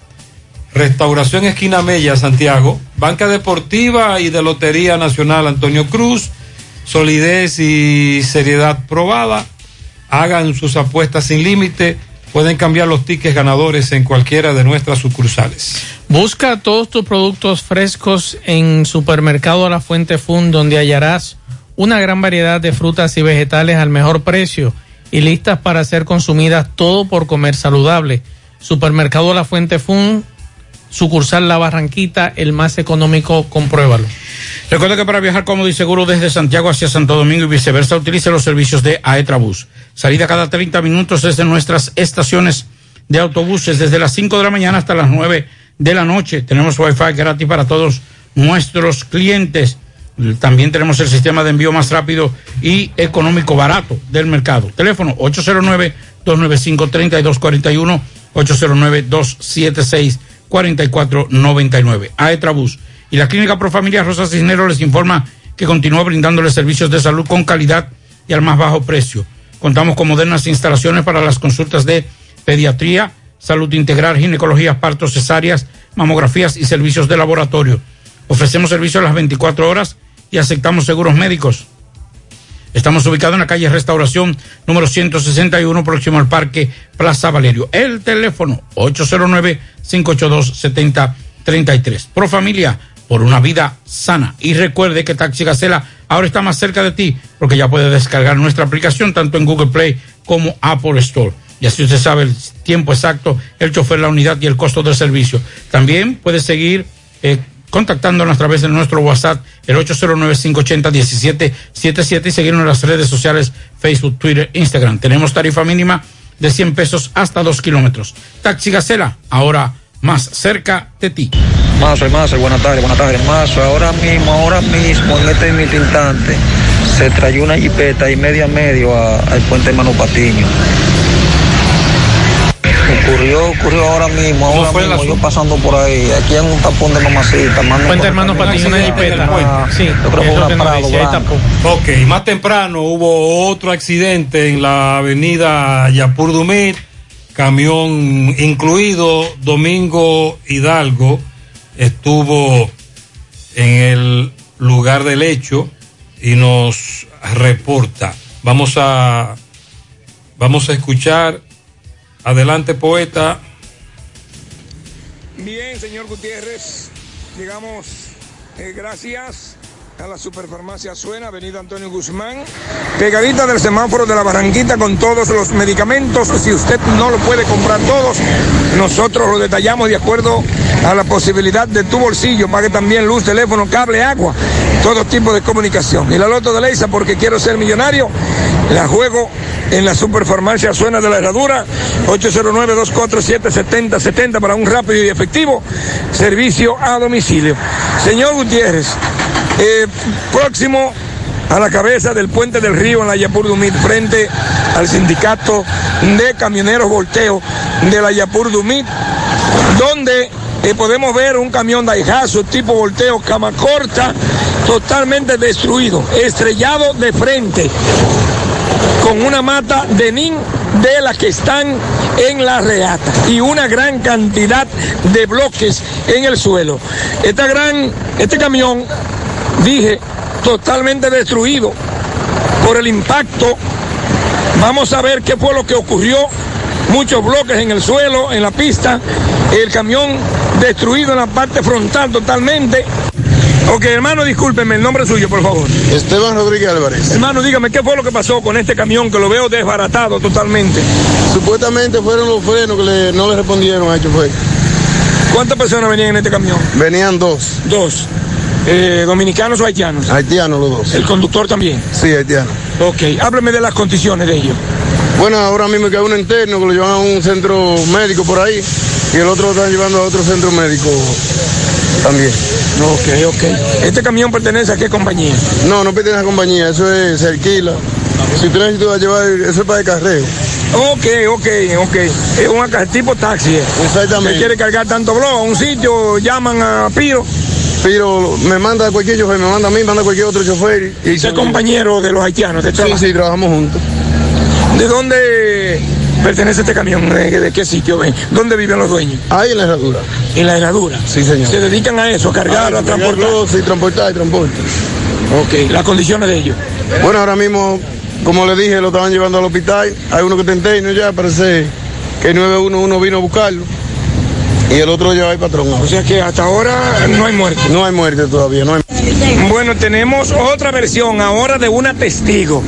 Restauración Esquina Mella, Santiago, Banca Deportiva y de Lotería Nacional Antonio Cruz, solidez y seriedad probada. Hagan sus apuestas sin límite. Pueden cambiar los tickets ganadores en cualquiera de nuestras sucursales. Busca todos tus productos frescos en Supermercado La Fuente Fun, donde hallarás una gran variedad de frutas y vegetales al mejor precio y listas para ser consumidas todo por comer saludable. Supermercado La Fuente Fun, sucursal La Barranquita, el más económico, compruébalo. Recuerda que para viajar cómodo y seguro desde Santiago hacia Santo Domingo y viceversa, utilice los servicios de Aetrabús. Salida cada 30 minutos desde nuestras estaciones de autobuses, desde las 5 de la mañana hasta las 9 de la noche. Tenemos Wi-Fi gratis para todos nuestros clientes. También tenemos el sistema de envío más rápido y económico barato del mercado. Teléfono 809-295-3241, 809-276-4499. Aetrabús y la Clínica Profamilia Rosa Cisneros les informa que continúa brindándoles servicios de salud con calidad y al más bajo precio. Contamos con modernas instalaciones para las consultas de pediatría, salud integral, ginecología, partos, cesáreas, mamografías y servicios de laboratorio. Ofrecemos servicios a las 24 horas y aceptamos seguros médicos. Estamos ubicados en la calle Restauración número 161, próximo al Parque Plaza Valerio. El teléfono 809-582-7033. Pro Familia, por una vida sana. Y recuerde que Taxi Gacela ahora está más cerca de ti porque ya puede descargar nuestra aplicación tanto en Google Play como Apple Store. Y así usted sabe el tiempo exacto, el chofer, la unidad y el costo del servicio. También puede seguir eh, contactándonos a través de nuestro WhatsApp, el 809-580-1777 y seguirnos en las redes sociales, Facebook, Twitter, Instagram. Tenemos tarifa mínima de 100 pesos hasta 2 kilómetros. Taxi Gacela, ahora más cerca de ti. Mazo, Mazo, buenas tardes, buenas tardes. Mazo, ahora mismo, ahora mismo, en este mismo instante, se trayó una jipeta y medio a medio al puente Manu Patiño. Ocurrió, ocurrió ahora mismo, ahora mismo, yo pasando por ahí, aquí en un tapón de mamacita. mando Puente por Hermano acá, Patiño, una jipeta. Ah, Sí, yo creo que una Prado. Ok, más temprano hubo otro accidente en la avenida Yapur Dumit, camión incluido, Domingo Hidalgo estuvo en el lugar del hecho y nos reporta. Vamos a vamos a escuchar. Adelante, poeta. Bien, señor Gutiérrez, llegamos eh, gracias a la Superfarmacia Suena, Avenida Antonio Guzmán, pegadita del semáforo de la Barranquita con todos los medicamentos. Si usted no lo puede comprar todos, nosotros lo detallamos de acuerdo a la posibilidad de tu bolsillo. Pague también luz, teléfono, cable, agua, todo tipo de comunicación. Y la loto de Leisa porque quiero ser millonario, la juego en la Superfarmacia Suena de la Herradura, 809-247-7070 para un rápido y efectivo servicio a domicilio. Señor Gutiérrez, eh, próximo a la cabeza del puente del río en la Yapur Dumit, frente al sindicato de camioneros volteo de la Yapur Dumit, donde eh, podemos ver un camión Daihatsu tipo volteo cama corta, totalmente destruido, estrellado de frente con una mata de nin de las que están en la reata y una gran cantidad de bloques en el suelo. Esta gran, este camión, dije, totalmente destruido por el impacto. Vamos a ver qué fue lo que ocurrió. Muchos bloques en el suelo, en la pista. El camión destruido en la parte frontal totalmente. Ok, hermano, discúlpeme, el nombre suyo, por favor. Esteban Rodríguez Álvarez. Hermano, dígame, ¿qué fue lo que pasó con este camión que lo veo desbaratado totalmente? Supuestamente fueron los frenos que le- no le respondieron a chofer. ¿Cuántas personas venían en este camión? Venían dos. Dos. Eh, ¿Dominicanos o haitianos? Haitianos los dos. ¿El conductor también? Sí, haitianos. Ok, hábleme de las condiciones de ellos. Bueno, ahora mismo queda uno interno que lo llevan a un centro médico por ahí y el otro lo están llevando a otro centro médico también. Ok, ok. ¿Este camión pertenece a qué compañía? No, no pertenece a compañía, eso es, se alquila. Si usted necesita llevar, eso es para el carreo. Ok, ok, ok. Es un tipo taxi. eh. Exactamente. Que quiere cargar tanto blog a un sitio, llaman a Piro. Piro me manda a cualquier chofer, me manda a mí, manda a cualquier otro chofer. Y compañero de los haitianos. ¿de Sí, sí, trabajamos juntos. ¿De dónde pertenece este camión? ¿De, de qué sitio ven? ¿Dónde viven los dueños? Ahí en la herradura. En la herradura. Sí, señor. Se dedican a eso, a cargar, a transportar. Sí, transportar y transporte. Ok, las condiciones de ellos. Bueno, ahora mismo, como le dije, lo estaban llevando al hospital. Hay uno que está interno ya, parece que el 911 vino a buscarlo. Y el otro lo lleva ahí patrón. O sea que hasta ahora no hay muerte. No hay muerte todavía, no hay Bueno, tenemos otra versión ahora de una testigo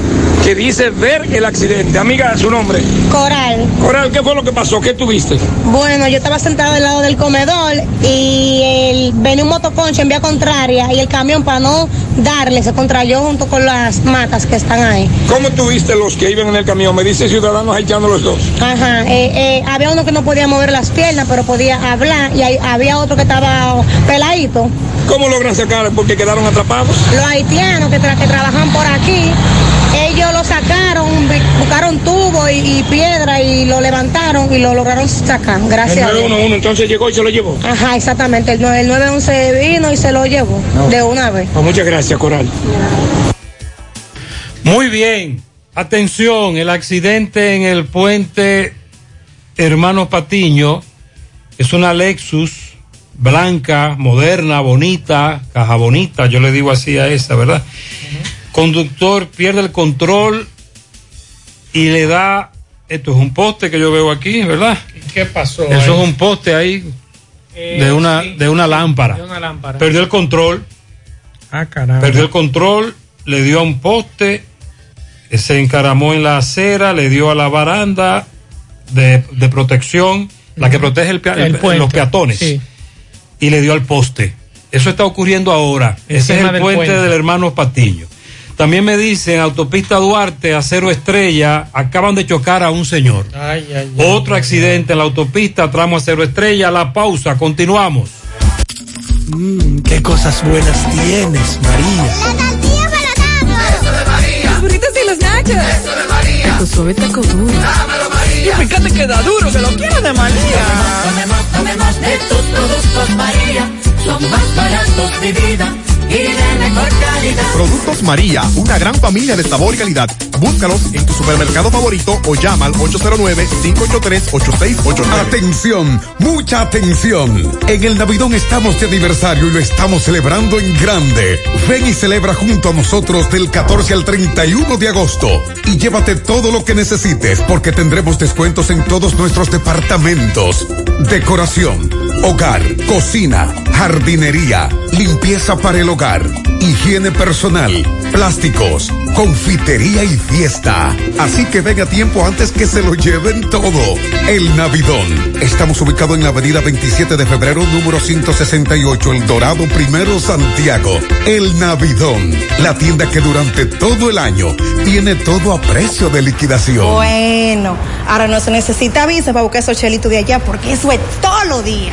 que dice ver el accidente. Amiga, su nombre. Coral. Coral, ¿qué fue lo que pasó? ¿Qué tuviste? Bueno, yo estaba sentada al lado del comedor y el, venía un motoconcho en vía contraria y el camión para no darle se contrayó junto con las matas que están ahí. ¿Cómo tuviste los que iban en el camión? Me dice ciudadanos haitianos los dos. Ajá, eh, eh, había uno que no podía mover las piernas, pero podía hablar y hay- había otro que estaba peladito. ¿Cómo logran sacar? Porque quedaron atrapados. Los haitianos que, tra- que trabajan por aquí, ellos lo sacaron, bu- buscaron tubo y, y piedra y lo levantaron y lo lograron sacar, gracias El a Dios. 911 entonces llegó y se lo llevó. Ajá, exactamente. El, nue- el 911 vino y se lo llevó de una vez. Pues muchas gracias, Coral. Muy bien. Atención, el accidente en el puente Hermano Patiño es una Lexus blanca, moderna, bonita, caja bonita, yo le digo así a esa, ¿verdad? Conductor pierde el control y le da, esto es un poste que yo veo aquí, ¿verdad? ¿Qué pasó? Eso es un poste ahí Eh, de una, sí. de una lámpara. De una lámpara. Perdió el control. Ah, caramba. Perdió el control, le dio a un poste, se encaramó en la acera, le dio a la baranda de, de protección, la que protege el pea- El el- puente, los peatones, sí. y le dio al poste. Eso está ocurriendo ahora. Ese es el puente, puente. del hermano Patiño. También me dicen, autopista Duarte, a cero estrella, acaban de chocar a un señor. Ay, ay, ay. Otro accidente en la autopista, tramo a cero estrella, la pausa, continuamos. Mmm, qué cosas buenas tienes, María. La tortilla para Eso de María. Los burritos y los nachos. Eso de María. Tu suave taco duro. Dámelo, María. Y fíjate que da duro, que lo quiero de María. Tomemos, tomemos de tus productos, María. Son más baratos de vida y de mejor calidad. Productos María, una gran familia de sabor y calidad. Búscalos en tu supermercado favorito o llama al 809-583-8689. Atención, mucha atención. En el Navidón estamos de aniversario y lo estamos celebrando en grande. Ven y celebra junto a nosotros del 14 al 31 de agosto y llévate todo lo que necesites porque tendremos descuentos en todos nuestros departamentos. Decoración, hogar, cocina, jardinería, limpieza para el hogar, higiene personal, plásticos, confitería y fiesta. Así que ven a tiempo antes que se lo lleven todo. El Navidón. Estamos ubicados en la avenida 27 de febrero, número 168, El Dorado Primero, Santiago. El Navidón. La tienda que durante todo el año tiene todo a precio de liquidación. Bueno, ahora no se necesita visa para buscar esos chelitos de allá porque eso es todo lo día.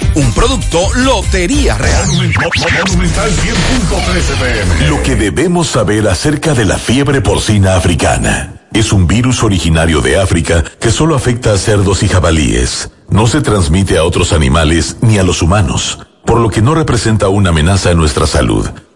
Un producto Lotería Real. Lo que debemos saber acerca de la fiebre porcina africana. Es un virus originario de África que solo afecta a cerdos y jabalíes. No se transmite a otros animales ni a los humanos, por lo que no representa una amenaza a nuestra salud.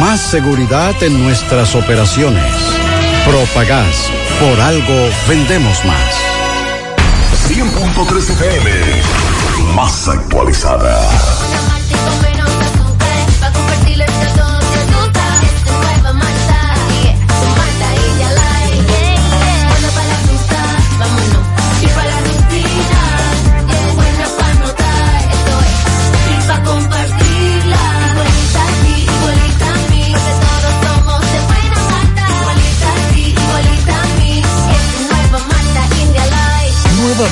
Más seguridad en nuestras operaciones. Propagás. Por algo vendemos más. 100.3 FM. Más actualizada.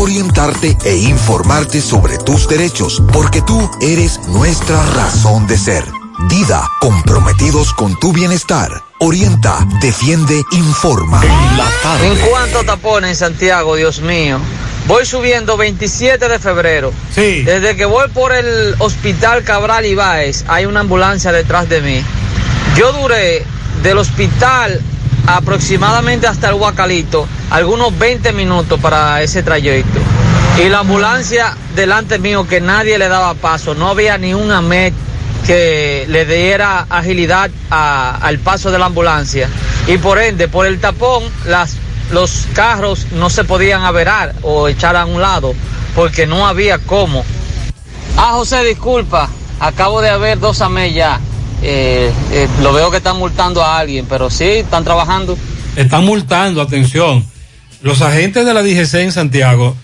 orientarte e informarte sobre tus derechos, porque tú eres nuestra razón de ser. Dida, comprometidos con tu bienestar. Orienta, defiende, informa. ¿En cuánto tapones en Santiago, Dios mío? Voy subiendo 27 de febrero. Sí. Desde que voy por el hospital Cabral Ibáez, hay una ambulancia detrás de mí. Yo duré del hospital aproximadamente hasta el Huacalito, algunos 20 minutos para ese trayecto. Y la ambulancia delante mío que nadie le daba paso, no había ni un AMET que le diera agilidad al paso de la ambulancia. Y por ende, por el tapón, las, los carros no se podían averar o echar a un lado, porque no había cómo. Ah, José, disculpa, acabo de ver dos AMET ya. Eh, eh, lo veo que están multando a alguien, pero sí, están trabajando. Están multando, atención. Los agentes de la DGC en Santiago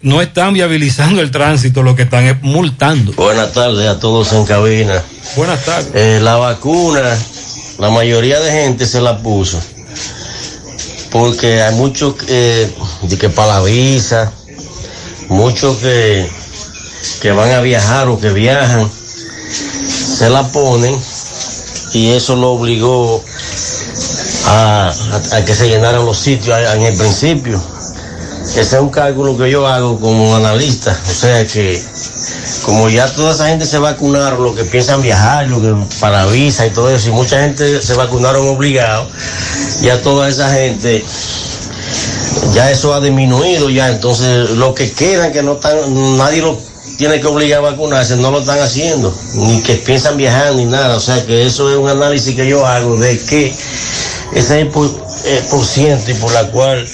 no están viabilizando el tránsito, lo que están es multando. Buenas tardes a todos en cabina. Buenas tardes. Eh, la vacuna, la mayoría de gente se la puso. Porque hay muchos eh, de que para la visa, muchos que, que van a viajar o que viajan, se la ponen y eso lo obligó a, que se llenaran los sitios en el principio. Ese es un cálculo que yo hago como analista, o sea que como ya toda esa gente se vacunaron, los que piensan viajar, los que para visa y todo eso, y mucha gente se vacunaron obligados, ya toda esa gente, ya eso ha disminuido ya, entonces los que quedan que no están, nadie lo tiene que obligar a vacunarse, no lo están haciendo, ni que piensan viajar ni nada, o sea que eso es un análisis que yo hago de que ese es por, el por ciento y por la cual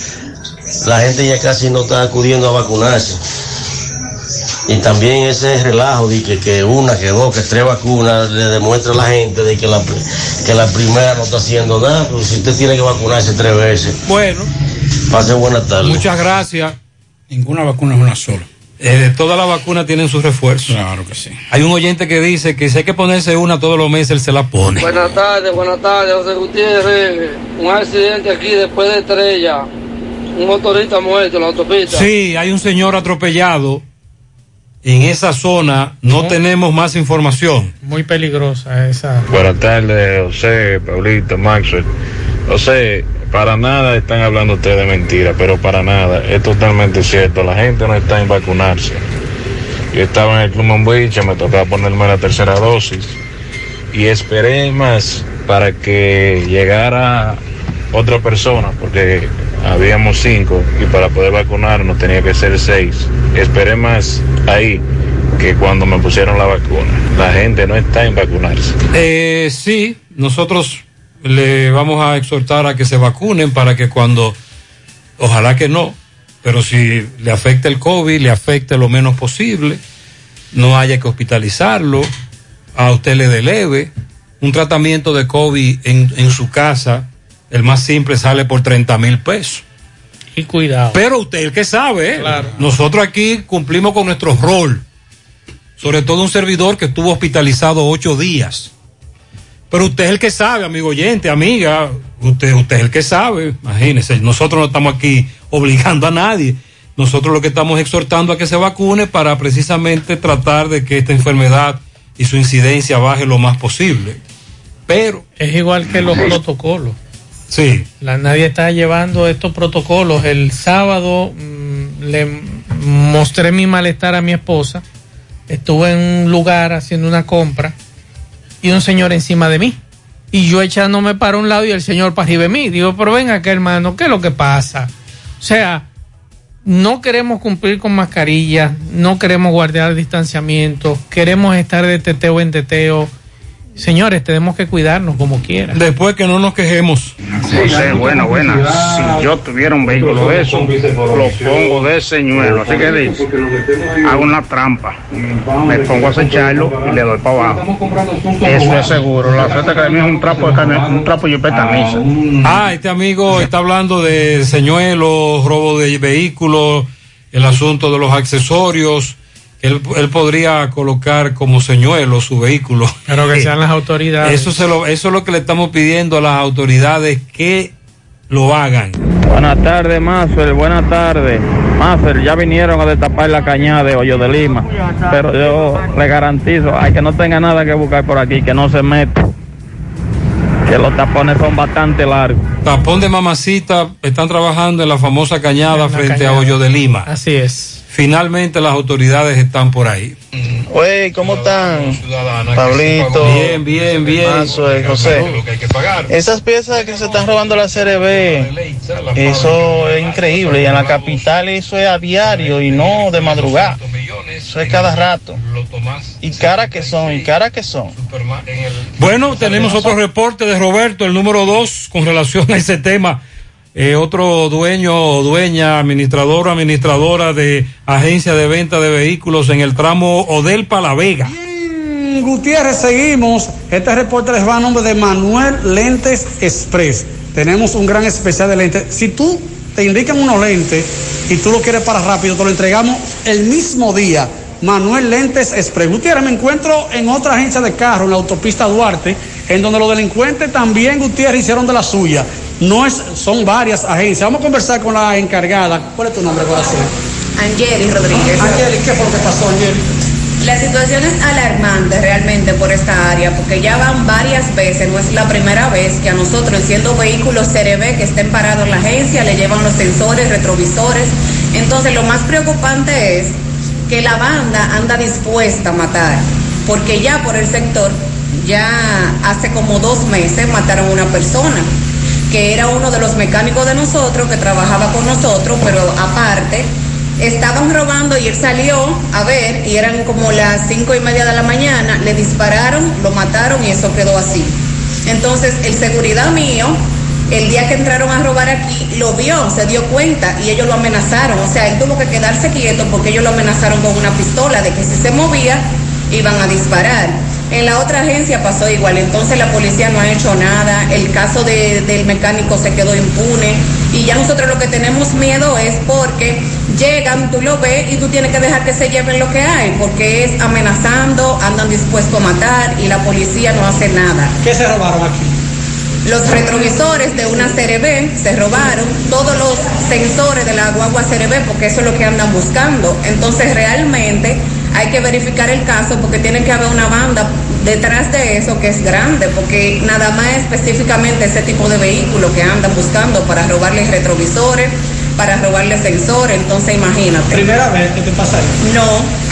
la gente ya casi no está acudiendo a vacunarse. Y también ese relajo de que, que una, que dos, que tres vacunas le demuestra a la gente de que la, que la primera no está haciendo nada, pero si usted tiene que vacunarse tres veces. Bueno. Pase buenas tardes. Muchas gracias. Ninguna vacuna es una sola. Eh, todas las vacunas tienen sus refuerzos. Claro que sí. Hay un oyente que dice que si hay que ponerse una todos los meses, él se la pone. Buenas tardes, buenas tardes, José Gutiérrez. Un accidente aquí después de Estrella. Un motorista muerto en la autopista. Sí, hay un señor atropellado en esa zona. No tenemos más información. Muy peligrosa esa. Buenas tardes, José, Paulito, Maxwell. José, para nada están hablando ustedes de mentira, pero para nada. Es totalmente cierto. La gente no está en vacunarse. Yo estaba en el Club Mombiche, me tocaba ponerme la tercera dosis y esperé más para que llegara otra persona, porque habíamos cinco y para poder vacunarnos tenía que ser seis. Esperé más ahí que cuando me pusieron la vacuna. La gente no está en vacunarse. Eh, sí, nosotros le vamos a exhortar a que se vacunen para que cuando, ojalá que no, pero si le afecta el COVID, le afecte lo menos posible, no haya que hospitalizarlo, a usted le dé leve, un tratamiento de COVID en, en su casa, el más simple sale por 30 mil pesos. Y cuidado. Pero usted el que sabe, ¿eh? Claro. nosotros aquí cumplimos con nuestro rol, sobre todo un servidor que estuvo hospitalizado ocho días. Pero usted es el que sabe, amigo oyente, amiga, usted, usted es el que sabe, imagínese, nosotros no estamos aquí obligando a nadie, nosotros lo que estamos exhortando a que se vacune para precisamente tratar de que esta enfermedad y su incidencia baje lo más posible. Pero... Es igual que los protocolos. Sí. La, nadie está llevando estos protocolos. El sábado mm, le mostré mi malestar a mi esposa. Estuve en un lugar haciendo una compra y un señor encima de mí. Y yo echándome para un lado y el señor para arriba de mí. Digo, pero ven acá, hermano, ¿qué es lo que pasa? O sea, no queremos cumplir con mascarillas, no queremos guardar distanciamiento, queremos estar de teteo en teteo. Señores, tenemos que cuidarnos como quiera. Después que no nos quejemos. José, buena, buena. Si yo tuviera un vehículo de eso, lo pongo de señuelo. Así que dice, hago una trampa, me pongo a acecharlo y le doy para abajo. Eso es seguro. La suerte que de mí es un trapo de cami- un trapo y petaniza. Ah, este amigo está hablando de señuelos, robo de vehículos, el asunto de los accesorios. Él, él podría colocar como señuelo su vehículo. Pero que sean las autoridades. Eso, se lo, eso es lo que le estamos pidiendo a las autoridades que lo hagan. Buenas tardes, Mafer. Buenas tardes. Mafer, ya vinieron a destapar la cañada de Hoyo de Lima. Pero yo le garantizo, hay que no tenga nada que buscar por aquí, que no se meta. Que los tapones son bastante largos. Tapón de mamacita, están trabajando en la famosa cañada frente a. Hoyo de Lima. Así es. Finalmente las autoridades están por ahí. Wey, ¿cómo están? Pablito. Bien, bien, bien. Eh, José. Esas piezas que se están robando la CRB, eso es increíble. Y en la capital eso es a diario y no de madrugada. Eso es cada rato. Y cara que son, y cara que son. Bueno, tenemos otro reporte de Roberto, el número dos, con relación a ese tema. Eh, otro dueño o dueña, administrador o administradora de agencia de venta de vehículos en el tramo Odel Palavega. En Gutiérrez seguimos. Este reporte les va a nombre de Manuel Lentes Express. Tenemos un gran especial de lentes. Si tú te indican unos lentes y tú lo quieres para rápido, te lo entregamos el mismo día. Manuel Lentes Express. Gutiérrez, me encuentro en otra agencia de carro, en la autopista Duarte, en donde los delincuentes también, Gutiérrez, hicieron de la suya. No es, son varias agencias. Vamos a conversar con la encargada. ¿Cuál es tu nombre, corazón? Angeli Rodríguez. Angeli, ¿qué fue lo que pasó, Angeli? La situación es alarmante realmente por esta área, porque ya van varias veces, no es la primera vez que a nosotros, siendo vehículos CRB que estén parados en la agencia, le llevan los sensores, retrovisores. Entonces, lo más preocupante es que la banda anda dispuesta a matar, porque ya por el sector, ya hace como dos meses mataron a una persona que era uno de los mecánicos de nosotros, que trabajaba con nosotros, pero aparte, estaban robando y él salió a ver, y eran como las cinco y media de la mañana, le dispararon, lo mataron y eso quedó así. Entonces, el seguridad mío, el día que entraron a robar aquí, lo vio, se dio cuenta y ellos lo amenazaron. O sea, él tuvo que quedarse quieto porque ellos lo amenazaron con una pistola de que si se movía, iban a disparar. En la otra agencia pasó igual, entonces la policía no ha hecho nada, el caso de- del mecánico se quedó impune y ya nosotros lo que tenemos miedo es porque llegan, tú lo ves y tú tienes que dejar que se lleven lo que hay, porque es amenazando, andan dispuestos a matar y la policía no hace nada. ¿Qué se robaron aquí? Los retrovisores de una CRB se robaron, todos los sensores de la guagua CRB, porque eso es lo que andan buscando. Entonces realmente hay que verificar el caso porque tiene que haber una banda detrás de eso que es grande, porque nada más específicamente ese tipo de vehículo que andan buscando para robarles retrovisores, para robarles sensores, entonces imagínate. ¿Primera vez que te pasa ahí? No,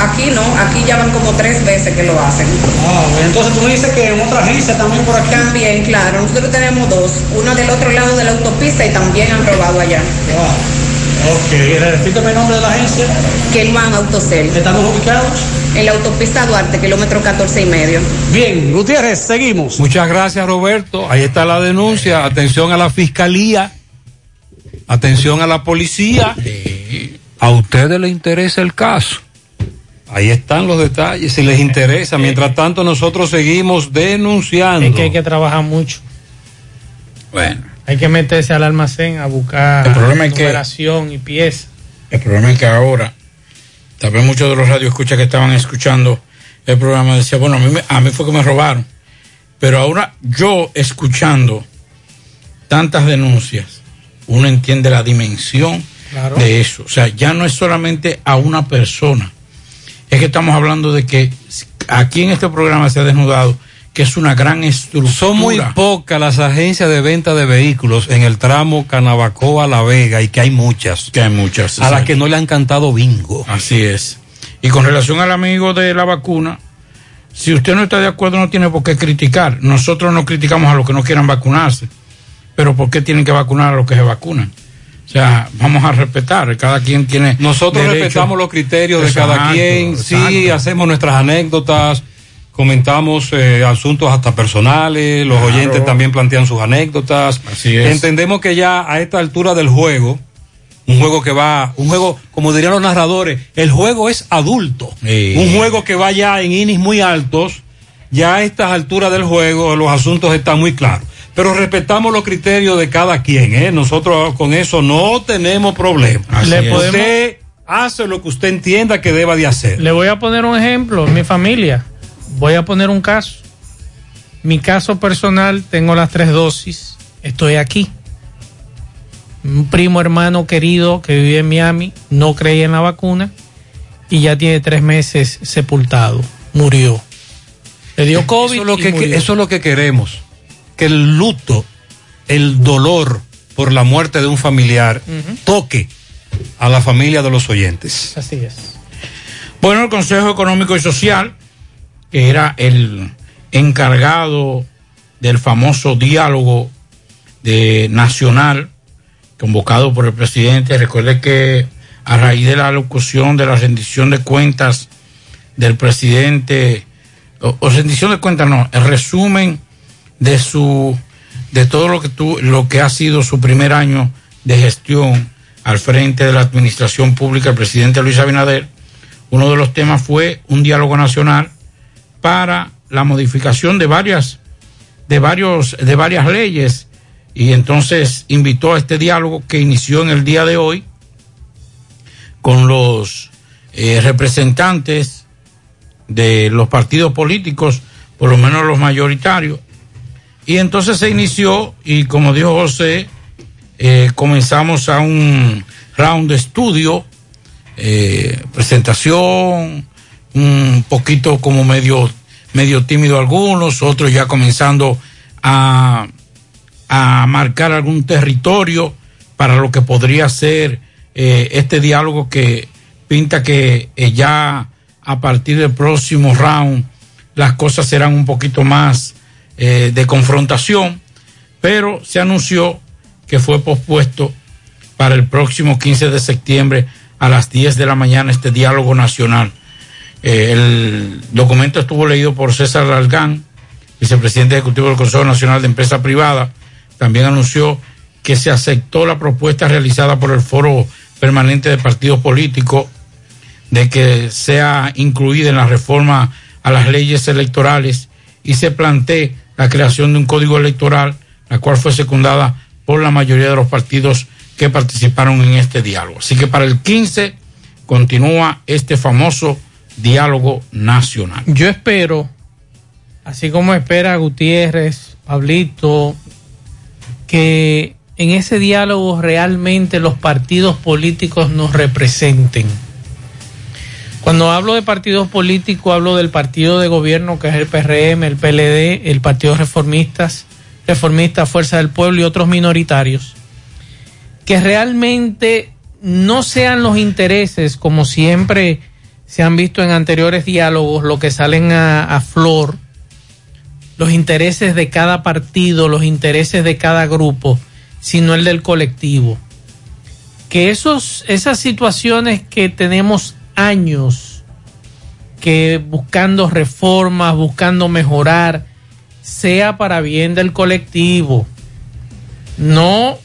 aquí no, aquí ya van como tres veces que lo hacen. Ah, bueno, entonces tú me dices que en otra agencia también por aquí. También, claro, nosotros tenemos dos, uno del otro lado de la autopista y también han robado allá. Ok, repíteme el nombre de la agencia. Kelman Autocel. ¿Estamos ubicados? En la autopista Duarte, kilómetro 14 y medio. Bien, Gutiérrez, seguimos. Muchas gracias, Roberto. Ahí está la denuncia. Atención a la fiscalía. Atención a la policía. A ustedes les interesa el caso. Ahí están los detalles, si les interesa. Mientras tanto, nosotros seguimos denunciando. Es que hay que trabajar mucho. Bueno. Hay que meterse al almacén a buscar El problema es que- numeración y pieza. El problema es que ahora, tal vez muchos de los radioescuchas que estaban escuchando el programa decían, bueno, a mí, a mí fue que me robaron. Pero ahora yo escuchando tantas denuncias, uno entiende la dimensión Claro. de eso. O sea, ya no es solamente a una persona. Es que estamos hablando de que aquí en este programa se ha desnudado que es una gran estructura. Son muy pocas las agencias de venta de vehículos en el tramo Canabacoa La Vega y que hay muchas. Que hay muchas. A las que no le han cantado bingo. Así es. Y con relación al amigo de la vacuna, si usted no está de acuerdo no tiene por qué criticar. Nosotros no criticamos a los que no quieran vacunarse, pero ¿por qué tienen que vacunar a los que se vacunan? O sea, vamos a respetar, cada quien tiene... Nosotros derecho- respetamos los criterios de Exacto, cada quien, sí, hacemos nuestras anécdotas, comentamos eh, asuntos hasta personales, los Claro. oyentes también plantean sus anécdotas. Así es. Entendemos que ya a esta altura del juego, un juego que va, un juego, como dirían los narradores, el juego es adulto. Sí. Un juego que va ya en innings muy altos, ya a estas alturas del juego los asuntos están muy claros. Pero respetamos los criterios de cada quien, ¿eh? Nosotros con eso no tenemos problema. Le podemos- Usted hace lo que usted entienda que deba de hacer. Le voy a poner un ejemplo, mi familia. Voy a poner un caso. Mi caso personal, tengo las tres dosis, estoy aquí. Un primo hermano querido que vive en Miami no creía en la vacuna y ya tiene tres meses sepultado, murió. Le dio COVID. Eso es lo y que, murió. eso es lo que queremos. Que el luto, el dolor por la muerte de un familiar toque a la familia de los oyentes. Así es. Bueno, el Consejo Económico y Social, que era el encargado del famoso diálogo de nacional convocado por el presidente. Recuerde que a raíz de la locución de la rendición de cuentas del presidente, o, rendición de cuentas no, el resumen de su de todo lo que tu, lo que ha sido su primer año de gestión al frente de la administración pública, el presidente Luis Abinader, uno de los temas fue un diálogo nacional para la modificación de varias de varios de varias leyes. Y entonces invitó a este diálogo que inició en el día de hoy con los eh, representantes de los partidos políticos, por lo menos los mayoritarios, y entonces se inició y como dijo José, eh, comenzamos a un round de estudio, eh, presentación, un poquito como medio, medio tímido algunos, otros ya comenzando a, a marcar algún territorio para lo que podría ser eh, este diálogo que pinta que eh, ya a partir del próximo round las cosas serán un poquito más eh, de confrontación, pero se anunció que fue pospuesto para el próximo 15 de septiembre a las 10 de la mañana este diálogo nacional. Eh, el documento estuvo leído por César Largán, vicepresidente ejecutivo del Consejo Nacional de Empresa Privada. También anunció que se aceptó la propuesta realizada por el Foro Permanente de Partidos Políticos de que sea incluida en la reforma a las leyes electorales y se plantee la creación de un código electoral, la cual fue secundada por la mayoría de los partidos que participaron en este diálogo. Así que para el 15 continúa este famoso diálogo nacional. Yo espero, así como espera Gutiérrez, Pablito, que en ese diálogo realmente los partidos políticos nos representen. Cuando hablo de partidos políticos, hablo del partido de gobierno que es el PRM, el PLD, el Partido Reformistas, Reformista, Fuerza del Pueblo y otros minoritarios, que realmente no sean los intereses, como siempre se han visto en anteriores diálogos, lo que salen a, a flor, los intereses de cada partido, los intereses de cada grupo, sino el del colectivo. Que esos, esas situaciones que tenemos años que buscando reformas, buscando mejorar, sea para bien del colectivo, no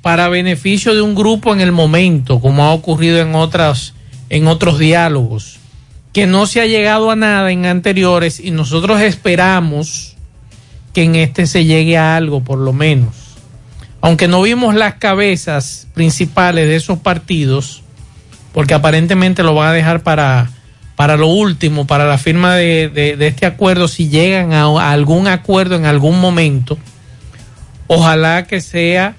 para beneficio de un grupo en el momento, como ha ocurrido en otras en otros diálogos, que no se ha llegado a nada en anteriores y nosotros esperamos que en este se llegue a algo por lo menos. Aunque no vimos las cabezas principales de esos partidos, porque aparentemente lo van a dejar para, para lo último, para la firma de, de, este acuerdo, si llegan a algún acuerdo en algún momento, ojalá que sea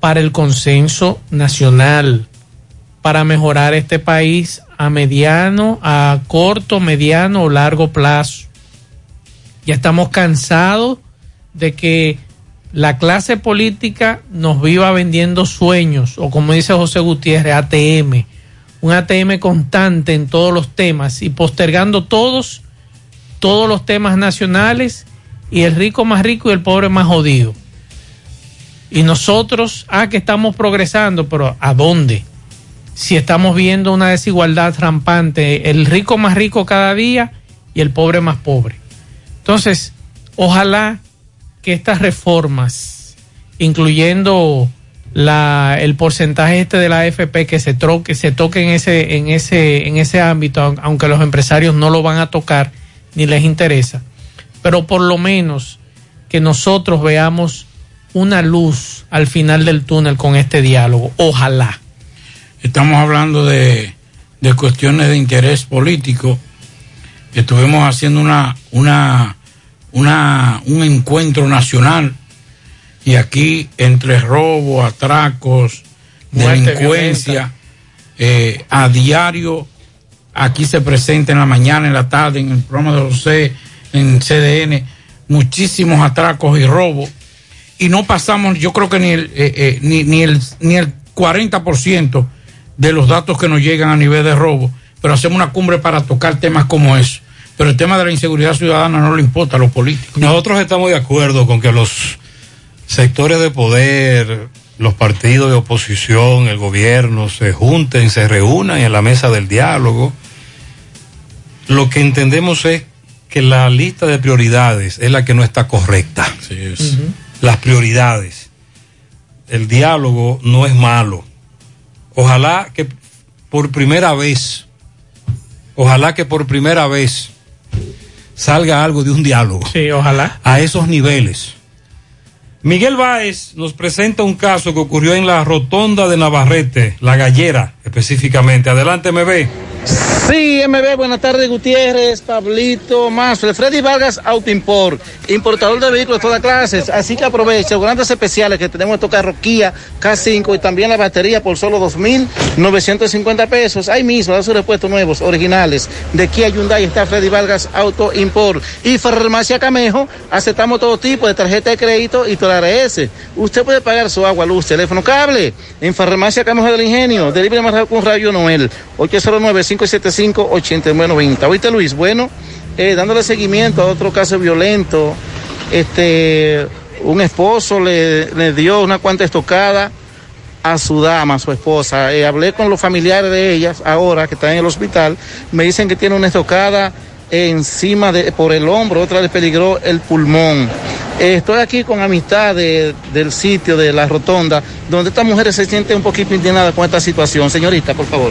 para el consenso nacional, para mejorar este país a mediano, a corto, mediano o largo plazo. Ya estamos cansados de que la clase política nos viva vendiendo sueños, o como dice José Gutiérrez, ATM, un ATM constante en todos los temas y postergando todos, todos los temas nacionales y el rico más rico y el pobre más jodido. Y nosotros, ah, que estamos progresando, pero ¿a dónde? Si estamos viendo una desigualdad rampante, el rico más rico cada día y el pobre más pobre. Entonces, ojalá que estas reformas, incluyendo la, el porcentaje este de la AFP que se troque, se toque en ese, en ese, en ese ámbito, aunque los empresarios no lo van a tocar ni les interesa, pero por lo menos que nosotros veamos una luz al final del túnel con este diálogo. Ojalá. Estamos hablando de, de cuestiones de interés político. Estuvimos haciendo una, una, una, un encuentro nacional. Y aquí entre robo, atracos, Muerte delincuencia, eh, a diario, aquí se presenta en la mañana, en la tarde, en el programa de José, en CDN, muchísimos atracos y robos y no pasamos, yo creo que ni el, eh, eh, ni, ni el, ni el 40% de los datos que nos llegan a nivel de robo, pero hacemos una cumbre para tocar temas como eso. Pero el tema de la inseguridad ciudadana no le importa a los políticos. Nosotros estamos de acuerdo con que los sectores de poder, los partidos de oposición, el gobierno, se junten, se reúnan en la mesa del diálogo. Lo que entendemos es que la lista de prioridades es la que no está correcta. Las prioridades. El diálogo no es malo. Ojalá que por primera vez, ojalá que por primera vez salga algo de un diálogo. Sí, ojalá. A esos niveles. Miguel Báez nos presenta un caso que ocurrió en la rotonda de Navarrete, La Gallera específicamente. Adelante, MB. Sí, MB, buenas tardes, Gutiérrez, Pablito, Mazo, Freddy Vargas Auto Import, importador de vehículos de todas clases. Así que aprovecha los grandes especiales que tenemos estos carros Kia K5 y también la batería por solo 2.950 pesos. Ahí mismo, da sus repuestos nuevos, originales. De Kia Hyundai está Freddy Vargas Auto Import. Y Farmacia Camejo, aceptamos todo tipo de tarjeta de crédito y toda S. Usted puede pagar su agua, luz, teléfono, cable. En Farmacia Camejo del Ingenio, delivery más con Radio Noel, 809-575-8990. Ahorita Luis, bueno, eh, dándole seguimiento a otro caso violento, este, un esposo le, le dio una cuanta estocada a su dama, a su esposa. Eh, hablé con los familiares de ellas ahora que están en el hospital, me dicen que tiene una estocada encima de por el hombro, otra le peligró el pulmón. Eh, estoy aquí con amistad de- del sitio de la rotonda, donde estas mujeres se sienten un poquito indignadas con esta situación. Señorita, por favor.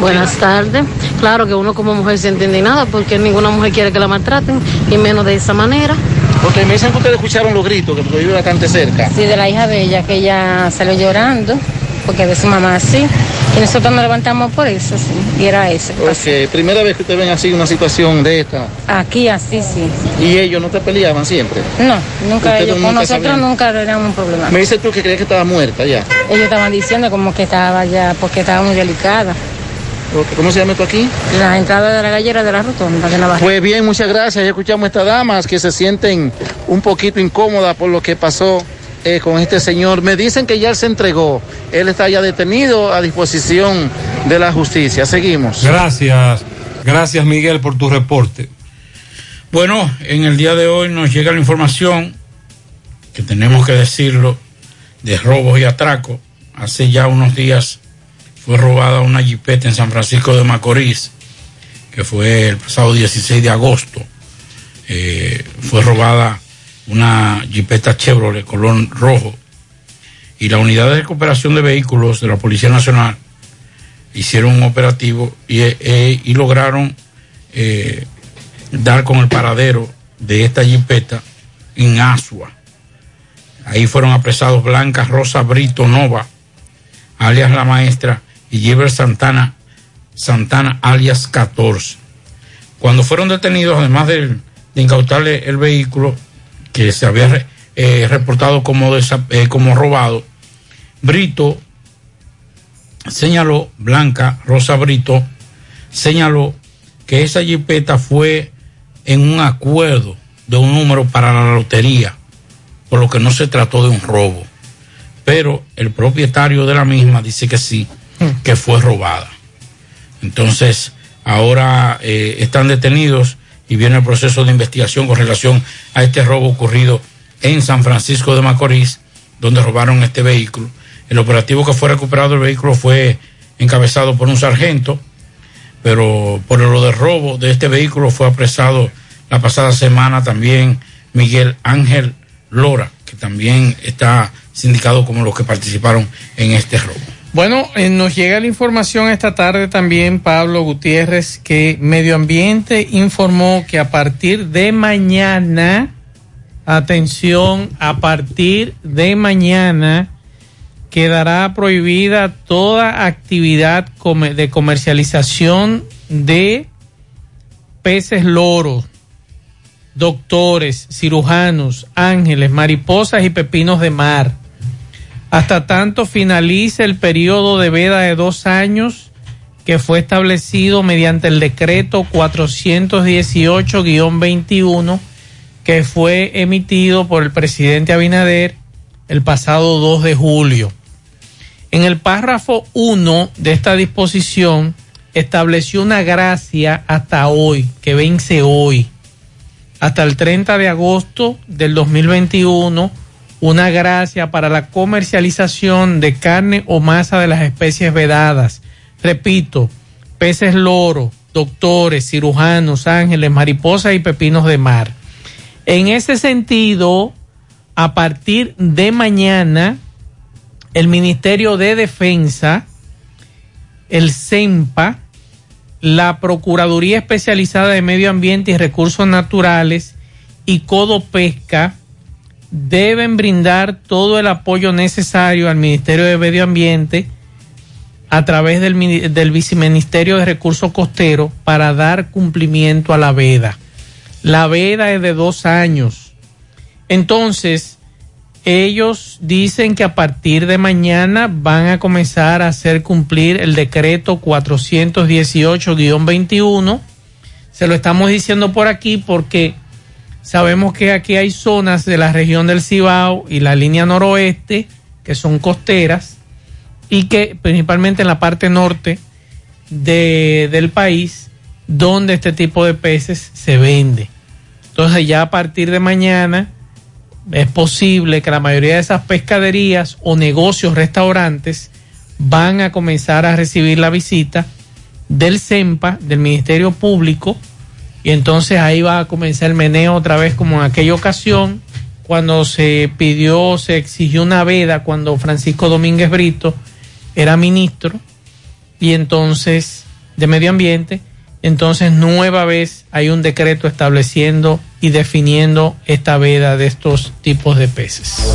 Buenas tardes. Claro que uno como mujer se siente indignada porque ninguna mujer quiere que la maltraten y menos de esa manera. Porque me dicen que ustedes escucharon los gritos, que porque vive bastante cerca. Sí, de la hija de ella, que ella salió llorando porque de su mamá así. Y nosotros nos levantamos por eso, sí. Y era eso. Ok, primera vez que ustedes ven así una situación de esta. Aquí así, sí. Y ellos no te peleaban siempre. No, nunca ellos. nunca Con nosotros sabían. nunca era un problema. Me dices tú que creías que estaba muerta ya. Ellos estaban diciendo como que estaba ya, porque estaba muy delicada. ¿Cómo se llama esto aquí? La entrada de la gallera de la rotonda de Navarra. Pues bien, muchas gracias. Ya escuchamos a estas damas que se sienten un poquito incómodas por lo que pasó eh, con este señor. Me dicen que ya él se entregó. Él está ya detenido a disposición de la justicia. Seguimos. Gracias, gracias Miguel por tu reporte. Bueno, en el día de hoy nos llega la información, que tenemos que decirlo, de robos y atracos. Hace ya unos días fue robada una jipeta en San Francisco de Macorís, que fue el pasado 16 de agosto. Eh, fue robada una jipeta Chevrolet color rojo. Y la unidad de recuperación de vehículos de la Policía Nacional hicieron un operativo y, eh, y lograron eh, dar con el paradero de esta jipeta en Asua. Ahí fueron apresados Blanca Rosa Brito Nova, alias La Maestra, y Giver Santana, Santana, alias 14. Cuando fueron detenidos, además de, de incautarle el vehículo que se había eh, reportado como, desa- eh, como robado, Brito señaló, Blanca Rosa Brito, señaló que esa jipeta fue en un acuerdo de un número para la lotería, por lo que no se trató de un robo. Pero el propietario de la misma dice que sí, que fue robada. Entonces, ahora eh, están detenidos y viene el proceso de investigación con relación a este robo ocurrido en San Francisco de Macorís, donde robaron este vehículo. El operativo que fue recuperado el vehículo fue encabezado por un sargento, pero por lo del robo de este vehículo fue apresado la pasada semana también Miguel Ángel Lora, que también está sindicado como los que participaron en este robo. Bueno, eh, nos llega la información esta tarde también, Pablo Gutiérrez, que Medio Ambiente informó que a partir de mañana, atención, a partir de mañana quedará prohibida toda actividad de comercialización de peces loros, doctores, cirujanos, ángeles, mariposas y pepinos de mar hasta tanto finalice el periodo de veda de dos años que fue establecido mediante el decreto 418-21 que fue emitido por el presidente Abinader el pasado 2 de julio. En el párrafo 1 de esta disposición estableció una gracia hasta hoy, que vence hoy, hasta el 30 de agosto del 2021, una gracia para la comercialización de carne o masa de las especies vedadas. Repito, peces loro, doctores, cirujanos, ángeles, mariposas y pepinos de mar. En ese sentido, a partir de mañana, el Ministerio de Defensa, el CEMPA, la Procuraduría Especializada de Medio Ambiente y Recursos Naturales y Codo Pesca deben brindar todo el apoyo necesario al Ministerio de Medio Ambiente a través del, del Viceministerio de Recursos Costeros para dar cumplimiento a la veda. La veda es de dos años. Entonces, ellos dicen que a partir de mañana van a comenzar a hacer cumplir el decreto 418-21. Se lo estamos diciendo por aquí porque sabemos que aquí hay zonas de la región del Cibao y la línea noroeste que son costeras y que principalmente en la parte norte de- del país donde este tipo de peces se vende. Entonces ya a partir de mañana es posible que la mayoría de esas pescaderías o negocios, restaurantes, van a comenzar a recibir la visita del CEMPA, del Ministerio Público, y entonces ahí va a comenzar el meneo otra vez como en aquella ocasión, cuando se pidió, se exigió una veda, cuando Francisco Domínguez Brito era ministro, y entonces, de medio ambiente, entonces nueva vez hay un decreto estableciendo y definiendo esta veda de estos tipos de peces.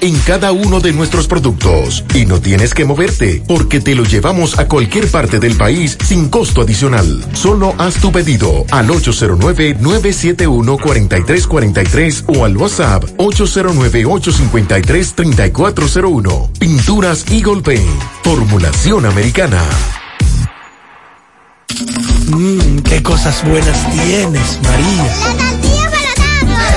en cada uno de nuestros productos. Y no tienes que moverte, porque te lo llevamos a cualquier parte del país sin costo adicional. Solo haz tu pedido al 809-971-4343 o al WhatsApp 809-853-3401. Pinturas Eagle Paint. Formulación americana. Mmm, qué cosas buenas tienes, María. La tortilla para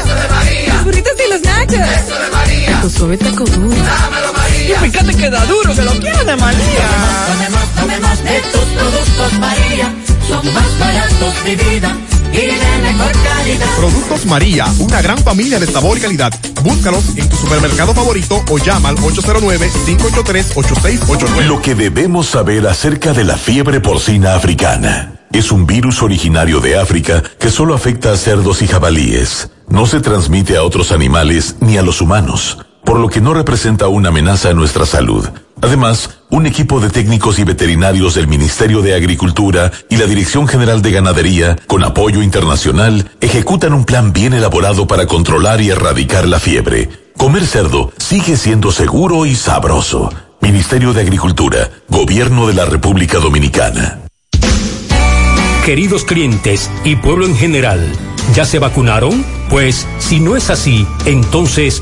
Eso de María. Los burritos y los nachos. Eso de María. Tu suave taco duro. Dámelo, María. Y fíjate que da duro, que lo quiero de María. Tomemos, tomemos de tus productos, María. Son más baratos de vida. Y de mejor calidad. Productos María, una gran familia de sabor y calidad. Búscalos en tu supermercado favorito o llama al 809-583-8689. Lo que debemos saber acerca de la fiebre porcina africana. Es un virus originario de África que solo afecta a cerdos y jabalíes. No se transmite a otros animales ni a los humanos, por lo que no representa una amenaza a nuestra salud. Además, un equipo de técnicos y veterinarios del Ministerio de Agricultura y la Dirección General de Ganadería, con apoyo internacional, ejecutan un plan bien elaborado para controlar y erradicar la fiebre. Comer cerdo sigue siendo seguro y sabroso. Ministerio de Agricultura, Gobierno de la República Dominicana. Queridos clientes y pueblo en general, ¿ya se vacunaron? Pues si no es así, entonces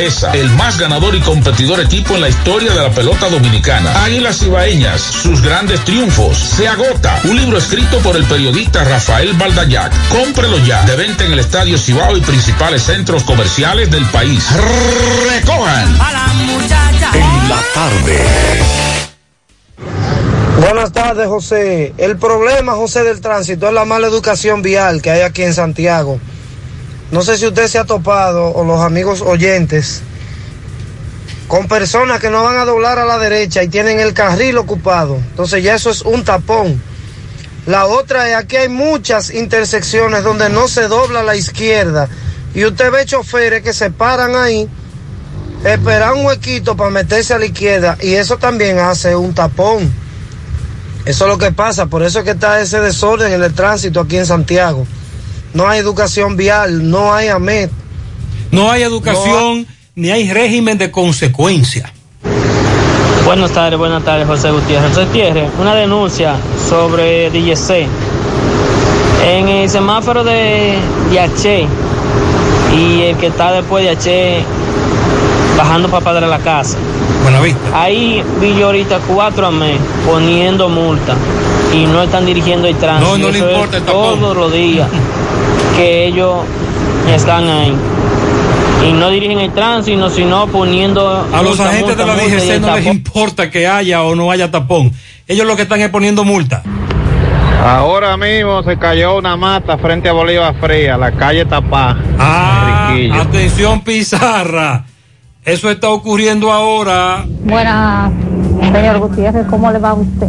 grandeza, el más ganador y competidor equipo en la historia de la pelota dominicana. Águilas Ibaeñas, sus grandes triunfos. Se agota. Un libro escrito por el periodista Rafael Baldayac. Cómprelo ya. De venta en el Estadio Cibao y principales centros comerciales del país. Recojan. En la tarde. Buenas tardes, José. El problema, José, del tránsito es la mala educación vial que hay aquí en Santiago. No sé si usted se ha topado o los amigos oyentes con personas que no van a doblar a la derecha y tienen el carril ocupado. Entonces ya eso es un tapón. La otra es aquí hay muchas intersecciones donde no se dobla a la izquierda y usted ve choferes que se paran ahí, esperan un huequito para meterse a la izquierda y eso también hace un tapón. Eso es lo que pasa, por eso es que está ese desorden en el tránsito aquí en Santiago. No hay educación vial, no hay AMET. No hay educación ni hay régimen de consecuencia. Buenas tardes, buenas tardes, José Gutiérrez. José Gutiérrez, una denuncia sobre DGC. En el semáforo de Yaché y el que está después de Yaché bajando para Padre la Casa. Ahí vi yo ahorita cuatro a mes poniendo multa y no están dirigiendo el tránsito. No, no le importa el tapón. Todos los días que ellos están ahí. Y no dirigen el tránsito, sino poniendo... A los multa, agentes de la DGC no les importa que haya o no haya tapón. Ellos lo que están es poniendo multa. Ahora mismo se cayó una mata frente a Bolívar Fría, la calle Tapá. Ah, atención Pizarra. Eso está ocurriendo ahora. Buenas, señor Gutiérrez, ¿cómo le va a usted?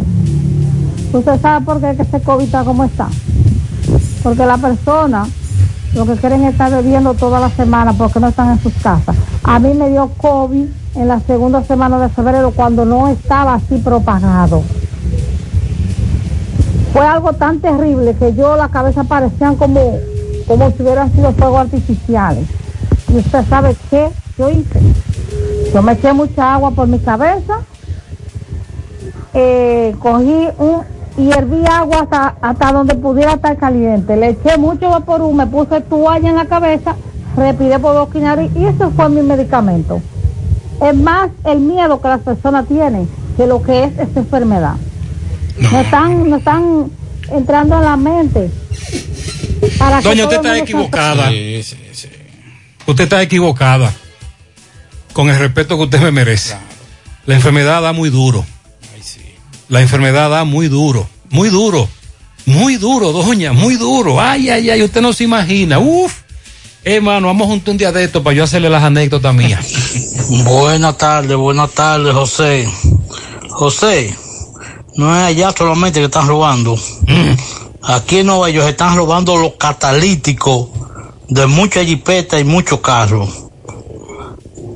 ¿Usted sabe por qué que este COVID está como está? Porque la persona lo que quieren es estar bebiendo toda la semana porque no están en sus casas. A mí me dio COVID en la segunda semana de febrero cuando no estaba así propagado. Fue algo tan terrible que yo la cabeza parecían como, como si hubieran sido fuegos artificiales. Y usted sabe qué yo hice. Yo me eché mucha agua por mi cabeza, eh, cogí un y herví agua hasta, hasta donde pudiera estar caliente. Le eché mucho vaporú, me puse toalla en la cabeza, respiré por dos nariz y eso fue mi medicamento. Es más el miedo que las personas tienen que lo que es esta enfermedad. No, están, no están entrando en la mente. Para que Doña, usted está el mundo equivocada. Usted está equivocada. Con el respeto que usted me merece. La enfermedad da muy duro. La enfermedad da muy duro. Muy duro. Muy duro, doña. Muy duro. Ay, ay, ay. Usted no se imagina. Uf. Hermano, vamos juntos un día de esto para yo hacerle las anécdotas mías. Buenas tardes, buenas tardes, José. José, no es allá solamente que están robando. Aquí en Nueva York están robando los catalíticos de muchas jipetas y muchos carros.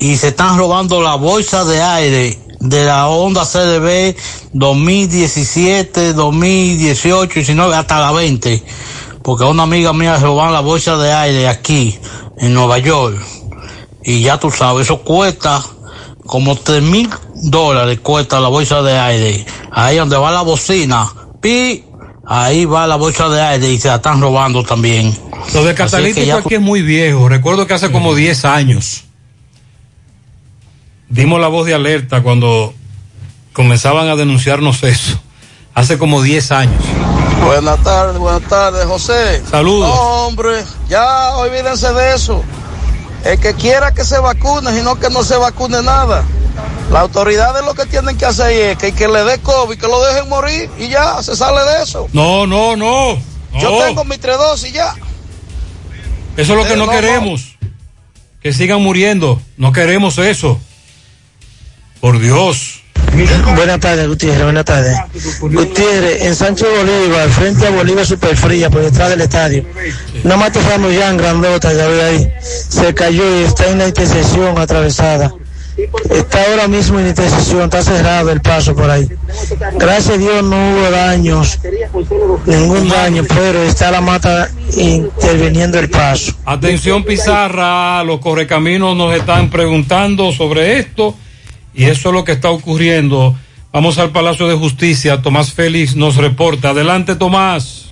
Y se están robando la bolsa de aire de la Honda CDB 2017, 2018, 19, hasta la 20. Porque una amiga mía roban la bolsa de aire aquí, en Nueva York. Y ya tú sabes, eso cuesta como tres mil dólares cuesta la bolsa de aire. Ahí donde va la bocina, pi, ahí va la bolsa de aire y se la están robando también. Lo de que catalítico aquí es muy viejo. Recuerdo que hace como 10 años dimos la voz de alerta cuando comenzaban a denunciarnos eso. Hace como 10 años. Buenas tardes, buenas tardes, José. Saludos. No, hombre, ya olvídense de eso. El que quiera que se vacune, sino que no se vacune nada. Las autoridades lo que tienen que hacer es que que le dé COVID, que lo dejen morir y ya, se sale de eso. No, no, no. Yo tengo mi tres dosis ya. Eso es lo que Eh, no, no, queremos. Que sigan muriendo. No queremos eso. Por Dios. Buenas tardes, Gutiérrez, buenas tardes. Gutiérrez, en Sancho Bolívar, frente a Bolívar Superfría, por detrás del estadio. Nada más tocamos ya en grandota, ya ve ahí. Se cayó y está en la intersección atravesada. Está ahora mismo en intersección, está cerrado el paso por ahí. Gracias a Dios no hubo daños, ningún daño, pero está la mata interviniendo el paso. Atención Pizarra, los correcaminos nos están preguntando sobre esto y eso es lo que está ocurriendo. Vamos al Palacio de Justicia, Tomás Félix nos reporta. Adelante Tomás.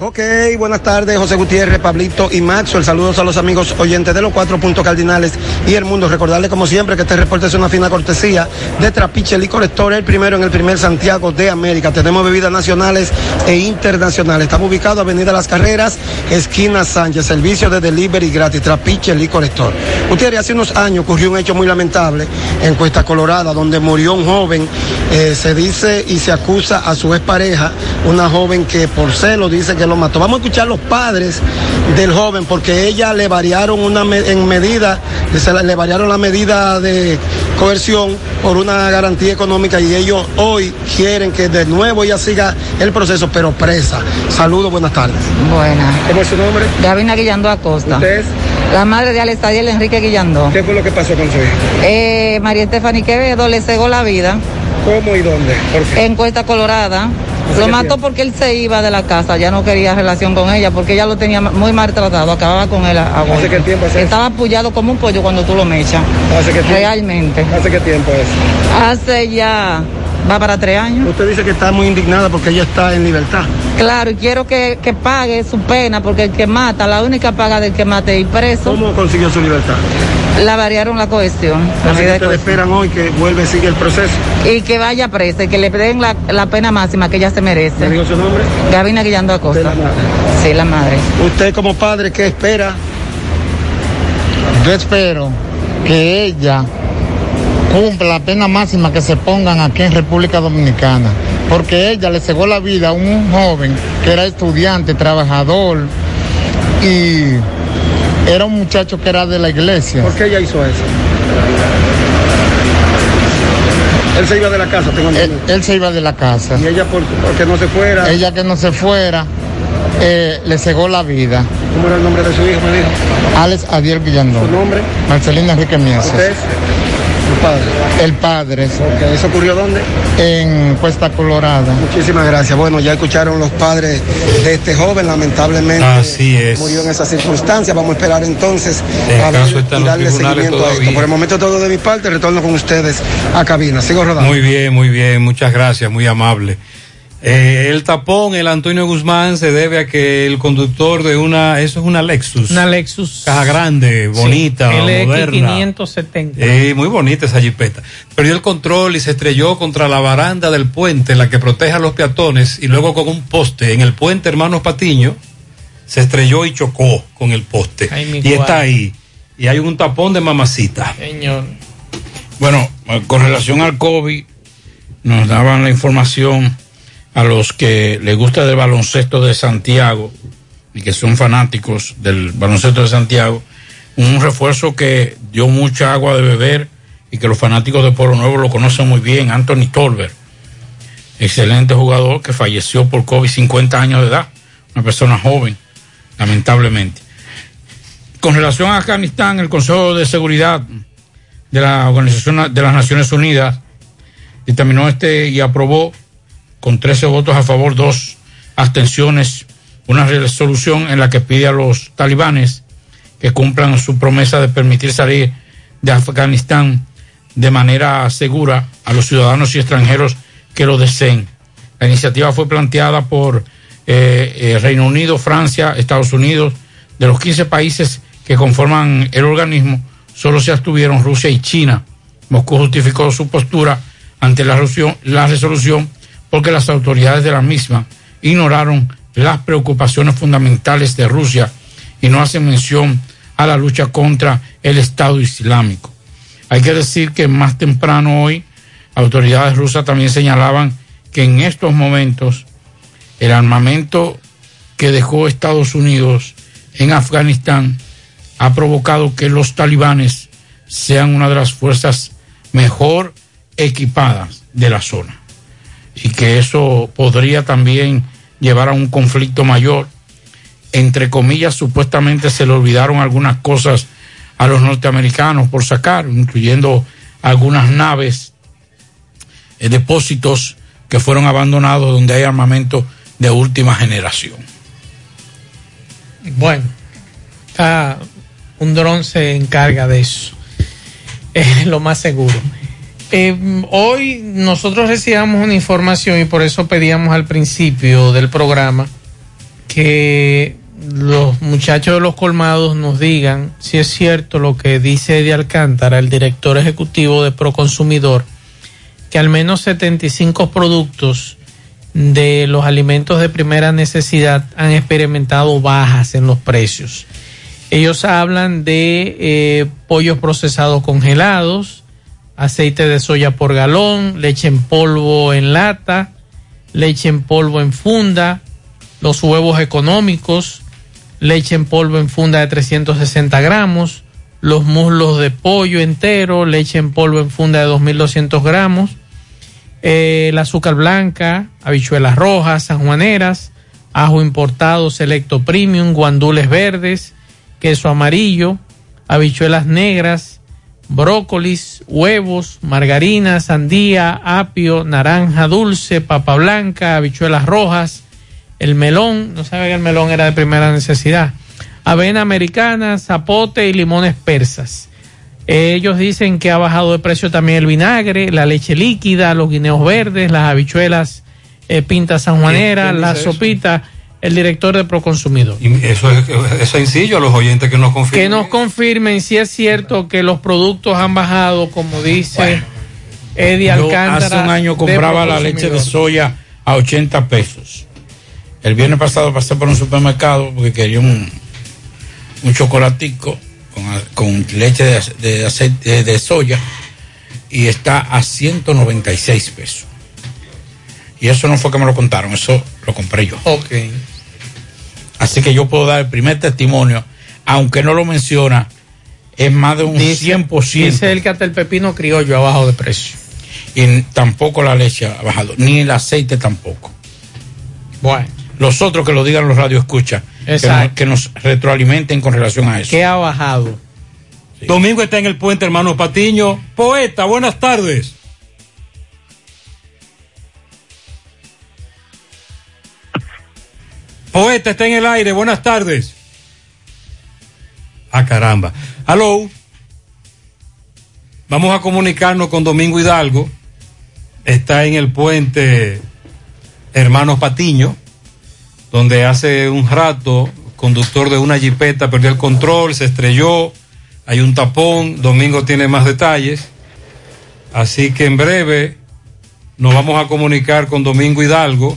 Ok, buenas tardes, José Gutiérrez, Pablito y Maxwell. Saludos a los amigos oyentes de los cuatro puntos cardinales y el mundo. Recordarles, como siempre, que este reporte es una fina cortesía de Trapiche Licor Store, el primero en el primer Santiago de América. Tenemos bebidas nacionales e internacionales. Estamos ubicados Avenida Las Carreras, esquina Sánchez, servicio de delivery gratis, Trapiche Licor Store. Gutiérrez, hace unos años ocurrió un hecho muy lamentable en Cuesta Colorada, donde murió un joven. Eh, se dice y se acusa a su expareja, una joven que por celo dice que lo mató. Vamos a escuchar los padres del joven porque ella le variaron una me- en medida, se la- le variaron la medida de coerción por una garantía económica y ellos hoy quieren que de nuevo ella siga el proceso, pero presa. Saludos, buenas tardes. Buena. ¿Cómo es su nombre? Gabina Guillando Acosta. ¿Usted es? La madre de Alestadiel Enrique Guillando. ¿Qué fue lo que pasó con su hija? Eh, María Estefani Quevedo le cegó la vida. ¿Cómo y dónde? ¿Por qué? En Cuesta Colorada. ¿Hace Lo mató porque él se iba de la casa, ya no quería relación con ella, porque ella lo tenía muy maltratado, acababa con él a, a golpe. qué tiempo es? Estaba apoyado como un pollo cuando tú lo mechas. ¿Hace qué tiempo? Realmente. ¿Hace qué tiempo es? Hace ya, va para tres años. Usted dice que está muy indignada porque ella está en libertad. Claro, y quiero que, que pague su pena, porque el que mata, la única paga del que mate y preso, ¿Cómo consiguió su libertad? La variaron la cohesión. La Así que ustedes esperan hoy que vuelva y siga el proceso. y que vaya presa y que le den la, la pena máxima que ella se merece. ¿Me dijo su nombre? Gabina Guillando Acosta. De la madre. Sí, la madre. Usted como padre, ¿qué espera? Yo espero que ella cumpla la pena máxima que se pongan aquí en República Dominicana, porque ella le cegó la vida a un joven que era estudiante, trabajador y era un muchacho que era de la iglesia. ¿Por qué ella hizo eso? Él se iba de la casa, tengo Él, entendido. él se iba de la casa. Y ella, por, porque no se fuera. Ella que no se fuera, eh, le cegó la vida. ¿Cómo era el nombre de su hijo? Me dijo. Alex Adiel Guillandón. ¿Su nombre? Marcelina Enrique Mieses. Padre. El padre. Ok, ¿Eso ocurrió dónde? En Cuesta Colorada. Muchísimas gracias. Bueno, ya escucharon los padres de este joven, lamentablemente. Así es. Murió en esas circunstancias. Vamos a esperar entonces El a ver y darle seguimiento a esto. Por el momento todo de mi parte, retorno con ustedes a cabina. Sigo rodando. Muy bien, muy bien, muchas gracias, muy amable. Eh, el tapón, el Antonio Guzmán, se debe a que el conductor de una, eso es una Lexus. Una Lexus. Caja grande, bonita, moderna. LX570. Eh, muy bonita esa jipeta. Perdió el control y se estrelló contra la baranda del puente, la que protege a los peatones, y luego con un poste en el puente Hermanos Patiño, se estrelló y chocó con el poste. Ay, mi y guay. está ahí. Y hay un tapón de mamacita. Señor. Bueno, con relación al COVID, nos daban la información a los que les gusta el baloncesto de Santiago y que son fanáticos del baloncesto de Santiago, un refuerzo que dio mucha agua de beber y que los fanáticos de Polo Nuevo lo conocen muy bien, Anthony Tolbert, excelente jugador que falleció por COVID, 50 años de edad, una persona joven, lamentablemente. Con relación a Afganistán, el Consejo de Seguridad de la Organización de las Naciones Unidas dictaminó este y aprobó con 13 votos a favor, dos abstenciones, una resolución en la que pide a los talibanes que cumplan su promesa de permitir salir de Afganistán de manera segura a los ciudadanos y extranjeros que lo deseen. La iniciativa fue planteada por eh, eh, Reino Unido, Francia, Estados Unidos. De los 15 países que conforman el organismo, solo se abstuvieron Rusia y China. Moscú justificó su postura ante la resolución, la resolución porque las autoridades de la misma ignoraron las preocupaciones fundamentales de Rusia y no hacen mención a la lucha contra el Estado Islámico. Hay que decir que más temprano hoy autoridades rusas también señalaban que en estos momentos el armamento que dejó Estados Unidos en Afganistán ha provocado que los talibanes sean una de las fuerzas mejor equipadas de la zona. Y que eso podría también llevar a un conflicto mayor. Entre comillas, supuestamente se le olvidaron algunas cosas a los norteamericanos por sacar, incluyendo algunas naves, eh, depósitos que fueron abandonados donde hay armamento de última generación. Bueno, un dron se encarga de eso. Es lo más seguro. Eh, hoy nosotros recibamos una información y por eso pedíamos al principio del programa que los muchachos de los colmados nos digan si es cierto lo que dice Eddie Alcántara, el director ejecutivo de Proconsumidor, que al menos 75 productos de los alimentos de primera necesidad han experimentado bajas en los precios. Ellos hablan de eh, pollos procesados congelados, aceite de soya por galón, leche en polvo en lata, leche en polvo en funda, los huevos económicos, leche en polvo en funda de 360 gramos, los muslos de pollo entero, leche en polvo en funda de 2.200 gramos, eh, el azúcar blanca, habichuelas rojas, sanjuaneras, ajo importado selecto premium, guandules verdes, queso amarillo, habichuelas negras, brócolis, huevos, margarina, sandía, apio, naranja dulce, papa blanca, habichuelas rojas, el melón, no sabe que el melón era de primera necesidad, avena americana, zapote y limones persas. Ellos dicen que ha bajado de precio también el vinagre, la leche líquida, los guineos verdes, las habichuelas eh, pintas sanjuaneras, ¿Quién la eso? El director de Proconsumidor. Y eso es, es sencillo a los oyentes que nos Que confirmen. nos confirmen si es cierto que los productos han bajado, como dice Eddie Yo Alcántara. hace un año de compraba la leche de soya a 80 pesos. El viernes pasado pasé por un supermercado porque quería un, un chocolatico con, con leche de, de aceite de soya y está a 196 pesos. Y eso no fue que me lo contaron, eso lo compré yo. Ok. Así que yo puedo dar el primer testimonio, aunque no lo menciona, es más de un 100%. Dice él que hasta el pepino criollo ha bajado de precio. y tampoco la leche ha bajado, ni el aceite tampoco. Bueno. Los otros que lo digan los radio escucha, que que nos retroalimenten con relación a eso. ¿Qué ha bajado? Domingo está en el puente, hermano Patiño. Poeta, buenas tardes. Poeta está en el aire, buenas tardes. Ah, caramba. Aló. Vamos a comunicarnos con Domingo Hidalgo. Está en el puente Hermanos Patiño, donde hace un rato conductor de una jipeta perdió el control, se estrelló, hay un tapón, Domingo tiene más detalles. Así que en breve nos vamos a comunicar con Domingo Hidalgo.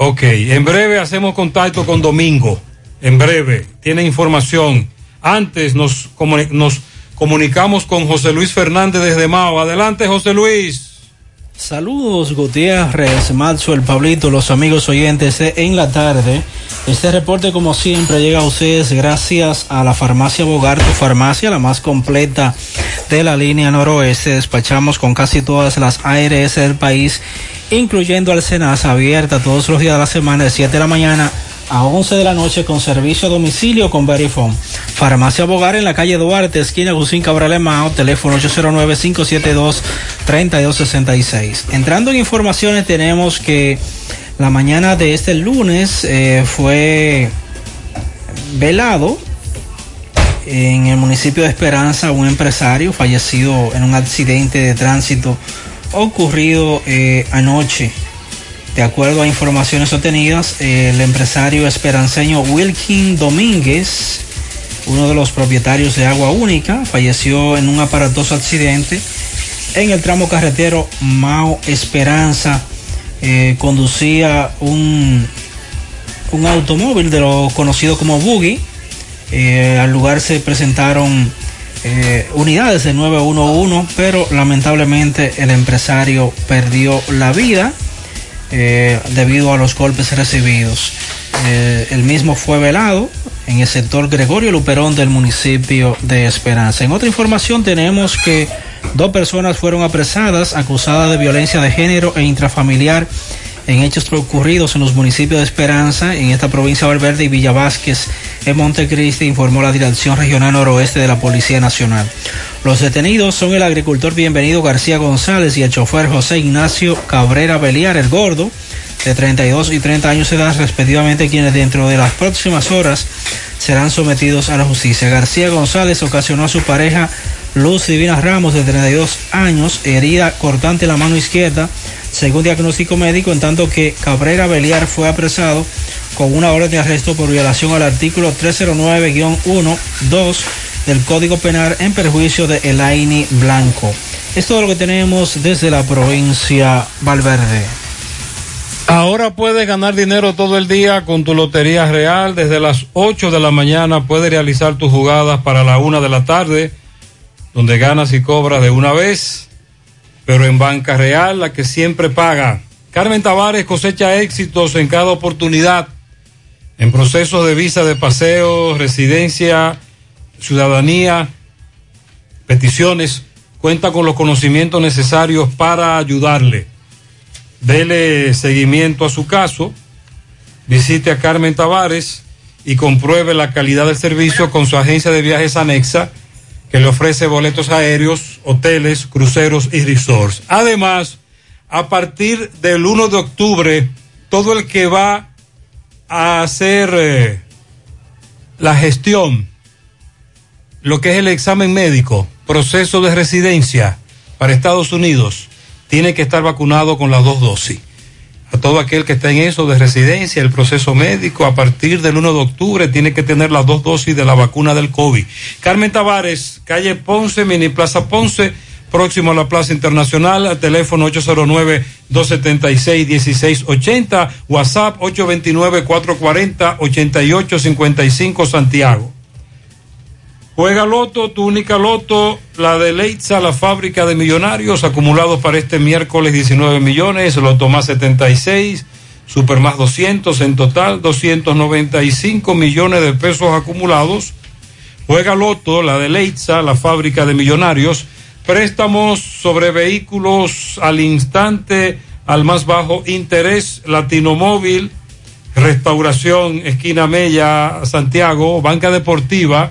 Ok, en breve hacemos contacto con Domingo. En breve, tiene información. Antes nos, nos comunicamos con José Luis Fernández desde Mao. Adelante, José Luis. Saludos Gutiérrez, Matzo, el Pablito, los amigos oyentes En la Tarde. Este reporte como siempre llega a ustedes gracias a la farmacia Bogar, tu farmacia, la más completa de la línea noroeste. Despachamos con casi todas las ARS del país, incluyendo al Senasa, abierta todos los días de la semana de 7 de la mañana a 11 de la noche con servicio a domicilio con Verifone. Farmacia Bogar en la calle Duarte, esquina Gusín Cabral Emao, teléfono 809-572-3266. Entrando en informaciones, tenemos que la mañana de este lunes eh, fue velado en el municipio de Esperanza un empresario fallecido en un accidente de tránsito ocurrido eh, anoche. De acuerdo a informaciones obtenidas, el empresario esperanceño Wilkin Domínguez, uno de los propietarios de Agua Única, falleció en un aparatoso accidente en el tramo carretero Mao Esperanza. Eh, conducía un, un automóvil de lo conocido como Buggy. Eh, al lugar se presentaron eh, unidades de 911, pero lamentablemente el empresario perdió la vida eh, debido a los golpes recibidos. Eh, el mismo fue velado en el sector Gregorio Luperón del municipio de Esperanza. En otra información tenemos que Dos personas fueron apresadas acusadas de violencia de género e intrafamiliar en hechos ocurridos en los municipios de Esperanza, en esta provincia de Valverde y Villa Vázquez, en Montecristi, informó la Dirección Regional Noroeste de la Policía Nacional. Los detenidos son el agricultor Bienvenido García González y el chofer José Ignacio Cabrera Beliar, el gordo, de 32 y 30 años de edad respectivamente, quienes dentro de las próximas horas serán sometidos a la justicia. García González ocasionó a su pareja Luz Divina Ramos, de 32 años, herida cortante en la mano izquierda, según diagnóstico médico, en tanto que Cabrera Beliar fue apresado con una orden de arresto por violación al artículo 309-1-2 del Código Penal en perjuicio de Elaini Blanco. Es todo lo que tenemos desde la provincia Valverde. Ahora puedes ganar dinero todo el día con tu Lotería Real. Desde las 8 de la mañana puedes realizar tus jugadas para la 1 de la tarde, donde ganas y cobras de una vez, pero en Banca Real, la que siempre paga. Carmen Tavares cosecha éxitos en cada oportunidad, en procesos de visa de paseo, residencia, ciudadanía, peticiones. Cuenta con los conocimientos necesarios para ayudarle. Dele seguimiento a su caso, visite a Carmen Tavares y compruebe la calidad del servicio con su agencia de viajes anexa que le ofrece boletos aéreos, hoteles, cruceros y resorts. Además, a partir del 1 de octubre, todo el que va a hacer eh, la gestión, lo que es el examen médico, proceso de residencia para Estados Unidos, tiene que estar vacunado con las dos dosis. A todo aquel que está en eso de residencia, el proceso médico, a partir del 1 de octubre, tiene que tener las dos dosis de la vacuna del COVID. Carmen Tavares, calle Ponce, Mini Plaza Ponce, próximo a la Plaza Internacional, teléfono 809-276-1680, WhatsApp 829-440-8855 Santiago. Juega Loto, tu única Loto, la de Leitza, la fábrica de millonarios, acumulados para este miércoles 19 millones, Loto más 76, Super más 200, en total 295 millones de pesos acumulados. Juega Loto, la de Leitza, la fábrica de millonarios, préstamos sobre vehículos al instante, al más bajo interés, Latinomóvil, Restauración, Esquina Mella, Santiago, Banca Deportiva,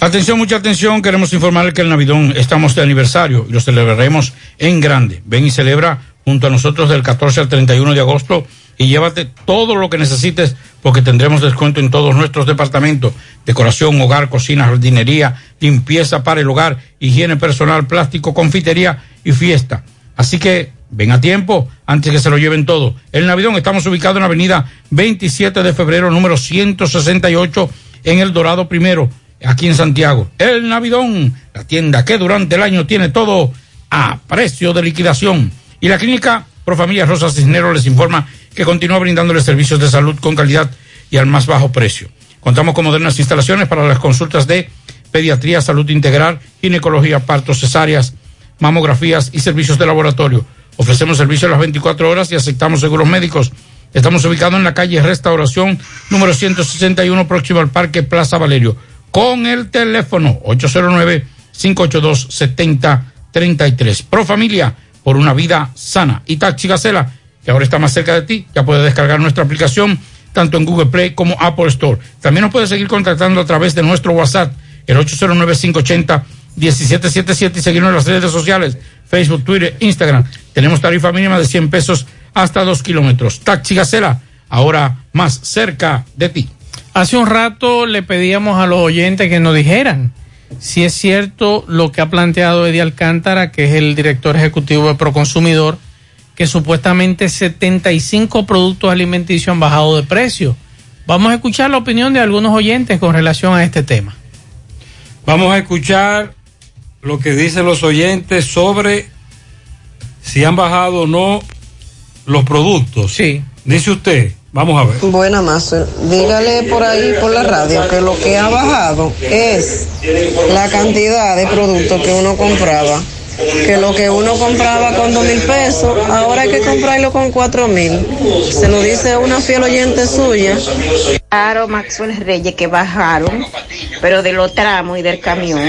Atención, mucha atención. Queremos informarle que el Navidón estamos de aniversario y lo celebraremos en grande. Ven y celebra junto a nosotros del 14 al 31 de agosto y llévate todo lo que necesites porque tendremos descuento en todos nuestros departamentos. Decoración, hogar, cocina, jardinería, limpieza para el hogar, higiene personal, plástico, confitería y fiesta. Así que ven a tiempo antes que se lo lleven todo. El Navidón estamos ubicados en la avenida 27 de febrero, número 168 en El Dorado Primero aquí en Santiago. El Navidón, la tienda que durante el año tiene todo a precio de liquidación. Y la clínica Profamilia Rosa Cisneros les informa que continúa brindándoles servicios de salud con calidad y al más bajo precio. Contamos con modernas instalaciones para las consultas de pediatría, salud integral, ginecología, partos, cesáreas, mamografías y servicios de laboratorio. Ofrecemos servicios las 24 horas y aceptamos seguros médicos. Estamos ubicados en la calle Restauración número 161 próximo al Parque Plaza Valerio con el teléfono 809-582-7033. Pro Familia, por una vida sana. Y Taxi Gacela, que ahora está más cerca de ti, ya puedes descargar nuestra aplicación tanto en Google Play como Apple Store. También nos puedes seguir contactando a través de nuestro WhatsApp, el 809-580-1777 y seguirnos en las redes sociales, Facebook, Twitter, Instagram. Tenemos tarifa mínima de 100 pesos hasta 2 kilómetros. Taxi Gacela, ahora más cerca de ti. Hace un rato le pedíamos a los oyentes que nos dijeran si es cierto lo que ha planteado Eddie Alcántara, que es el director ejecutivo de Proconsumidor, que supuestamente 75 productos alimenticios han bajado de precio. Vamos a escuchar la opinión de algunos oyentes con relación a este tema. Vamos a escuchar lo que dicen los oyentes sobre si han bajado o no los productos. Sí. Dice usted, vamos a ver. Buena Master, dígale por ahí por la radio que lo que ha bajado es la cantidad de productos que uno compraba. Que lo que uno compraba con dos mil pesos, ahora hay que comprarlo con cuatro mil. Se lo dice una fiel oyente suya. Claro, Maxwell Reyes que bajaron, pero de los tramos y del camión.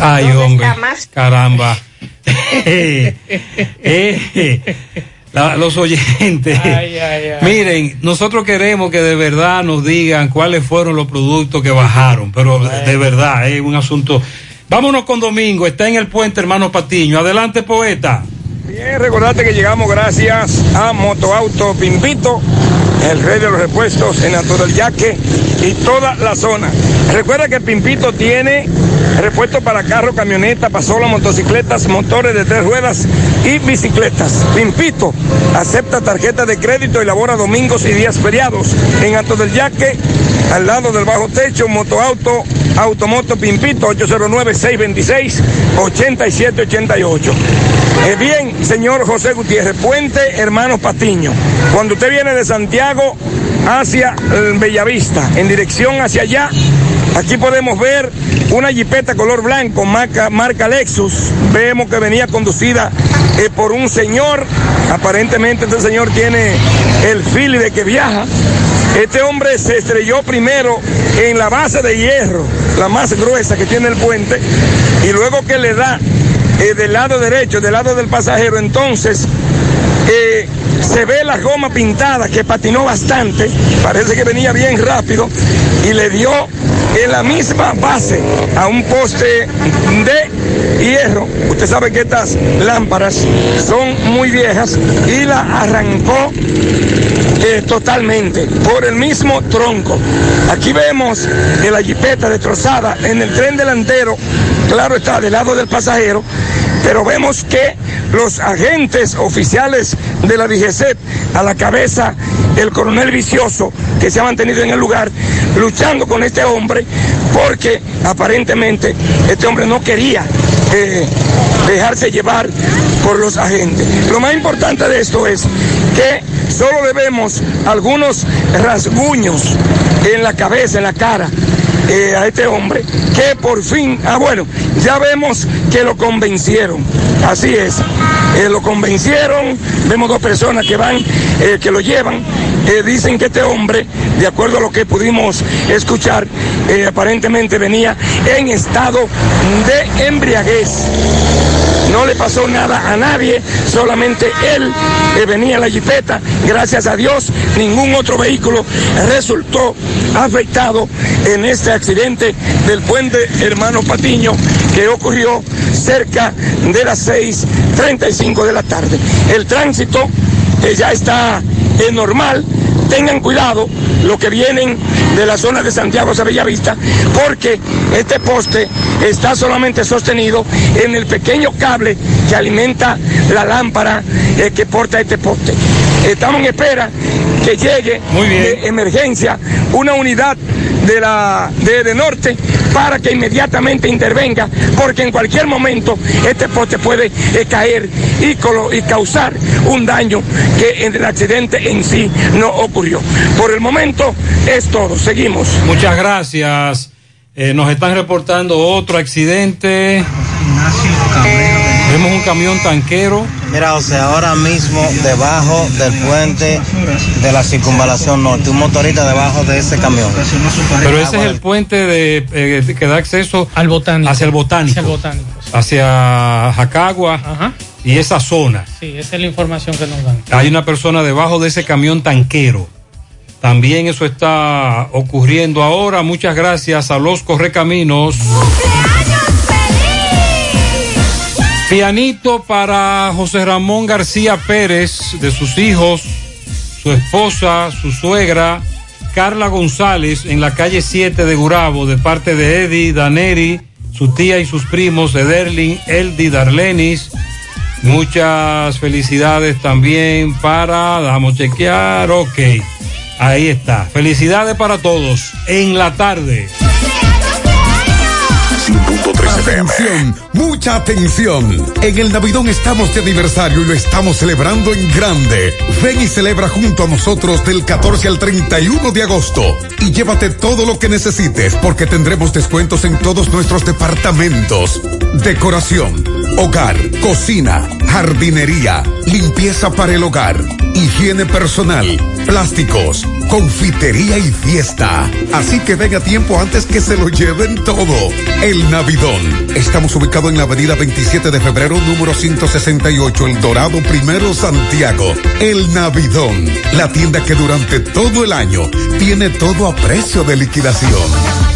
Ay, ¿Dónde hombre. está más? Caramba. La- los oyentes. Ay, ay, ay. Miren, nosotros queremos que de verdad nos digan cuáles fueron los productos que bajaron, pero de verdad es un asunto. Vámonos con Domingo, está en el puente, hermano Patiño. Adelante, poeta. Bien, recordate que llegamos gracias a Motoauto Pimpito, el rey de los repuestos en del Yaque y toda la zona. Recuerda que Pimpito tiene repuestos para carro, camioneta, pasola, motocicletas, motores de tres ruedas y bicicletas. Pimpito acepta tarjeta de crédito y labora domingos y días feriados en Alto del Yaque, al lado del bajo techo, Motoauto, Automoto Pimpito, 809-626-8788. Eh, bien, señor José Gutiérrez, Puente Hermanos Patiño. Cuando usted viene de Santiago hacia eh, Bellavista, en dirección hacia allá, aquí podemos ver una jipeta color blanco, marca, marca Lexus. Vemos que venía conducida eh, por un señor. Aparentemente este señor tiene el fili de que viaja. Este hombre se estrelló primero en la base de hierro, la más gruesa que tiene el puente, y luego que le da eh, del lado derecho, del lado del pasajero, entonces eh, se ve la goma pintada que patinó bastante, parece que venía bien rápido y le dio en la misma base a un poste de hierro. Usted sabe que estas lámparas son muy viejas y la arrancó eh, totalmente por el mismo tronco. Aquí vemos la jipeta destrozada en el tren delantero, claro está, del lado del pasajero, pero vemos que los agentes oficiales de la DGCET, a la cabeza el coronel Vicioso, que se ha mantenido en el lugar, luchando con este hombre, porque aparentemente este hombre no quería dejarse llevar por los agentes. Lo más importante de esto es que solo le vemos algunos rasguños en la cabeza, en la cara, eh, a este hombre, que por fin, ah bueno, ya vemos que lo convencieron, así es, eh, lo convencieron, vemos dos personas que van, eh, que lo llevan, eh, dicen que este hombre, de acuerdo a lo que pudimos escuchar, eh, aparentemente venía en estado de embriaguez. No le pasó nada a nadie, solamente él eh, venía en la jipeta. Gracias a Dios, ningún otro vehículo resultó afectado en este accidente del puente Hermano Patiño que ocurrió cerca de las 6.35 de la tarde. El tránsito eh, ya está eh, normal. Tengan cuidado los que vienen de la zona de Santiago a Bellavista, porque este poste está solamente sostenido en el pequeño cable que alimenta la lámpara eh, que porta este poste. Estamos en espera que llegue de emergencia una unidad de la de, de norte para que inmediatamente intervenga, porque en cualquier momento este poste puede eh, caer y, colo- y causar un daño que en el accidente en sí no ocurrió. Por el momento es todo. Seguimos. Muchas gracias. Eh, nos están reportando otro accidente. Vemos un camión tanquero. Mira, o sea, ahora mismo debajo del puente de la circunvalación norte, un motorista debajo de ese camión. Pero ese es el puente de, eh, que da acceso al botánico. hacia el botánico, Hacia el botánico. hacia Jacagua y esa zona. Sí, esa es la información que nos dan. Hay una persona debajo de ese camión tanquero. También eso está ocurriendo ahora. Muchas gracias a los correcaminos. Pianito para José Ramón García Pérez, de sus hijos, su esposa, su suegra, Carla González, en la calle 7 de Gurabo, de parte de Eddie, Daneri, su tía y sus primos, Ederlin, Eldi, Darlenis. Muchas felicidades también para, vamos a chequear, ok, ahí está. Felicidades para todos en la tarde. 100.3 FM. Atención, mucha atención. En el Navidón estamos de aniversario y lo estamos celebrando en grande. Ven y celebra junto a nosotros del 14 al 31 de agosto y llévate todo lo que necesites porque tendremos descuentos en todos nuestros departamentos. Decoración, hogar, cocina, jardinería, limpieza para el hogar, higiene personal, plásticos, confitería y fiesta. Así que ven a tiempo antes que se lo lleven todo. El Navidón. Estamos ubicados en la avenida 27 de febrero, número 168, El Dorado, primero Santiago. El Navidón. La tienda que durante todo el año tiene todo a precio de liquidación.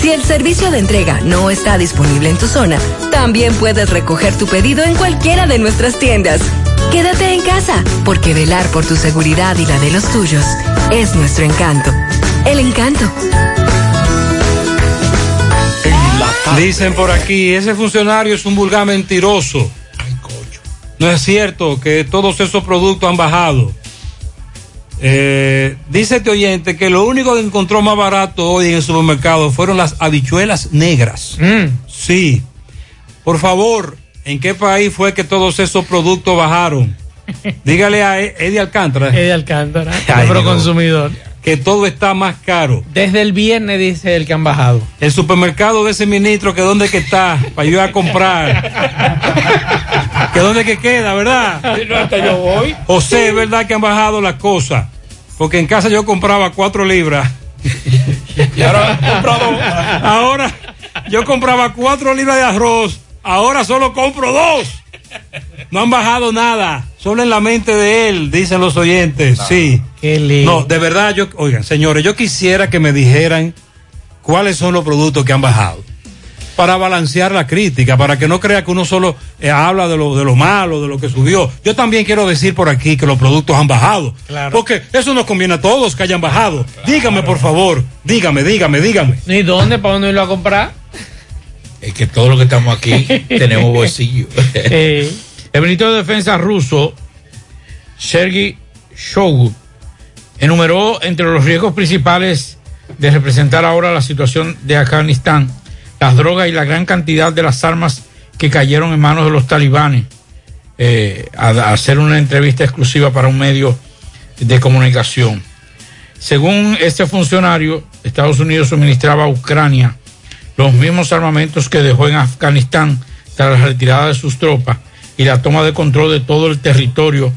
Si el servicio de entrega no está disponible en tu zona, también puedes recoger tu pedido en cualquiera de nuestras tiendas. Quédate en casa, porque velar por tu seguridad y la de los tuyos es nuestro encanto. El encanto. Dicen por aquí, ese funcionario es un vulgar mentiroso. No es cierto que todos esos productos han bajado. Eh, dice este oyente que lo único que encontró más barato hoy en el supermercado fueron las habichuelas negras. Sí. Por favor, ¿en qué país fue que todos esos productos bajaron? Dígale a E- Eddie Alcántara. Eddie Alcántara, Dios. consumidor. Que todo está más caro. Desde el viernes dice el que han bajado. El supermercado de ese ministro, que dónde que está, para yo ir a comprar. que dónde que queda, ¿verdad? No, hasta yo voy. José, es verdad que han bajado las cosas. Porque en casa yo compraba cuatro libras. y ahora comprado. Ahora yo compraba cuatro libras de arroz. Ahora solo compro dos. No han bajado nada. Solo en la mente de él, dicen los oyentes. Sí. No, de verdad, yo, oigan, señores, yo quisiera que me dijeran cuáles son los productos que han bajado. Para balancear la crítica, para que no crea que uno solo eh, habla de lo, de lo malo, de lo que subió. Yo también quiero decir por aquí que los productos han bajado. Porque eso nos conviene a todos que hayan bajado. Dígame, por favor. Dígame, dígame, dígame. ¿Y dónde? ¿Para dónde irlo a comprar? Es que todos los que estamos aquí tenemos bolsillo. El ministro de Defensa ruso, Sergei Shoigu, enumeró entre los riesgos principales de representar ahora la situación de Afganistán, las drogas y la gran cantidad de las armas que cayeron en manos de los talibanes, eh, hacer una entrevista exclusiva para un medio de comunicación. Según este funcionario, Estados Unidos suministraba a Ucrania los mismos armamentos que dejó en Afganistán tras la retirada de sus tropas y la toma de control de todo el territorio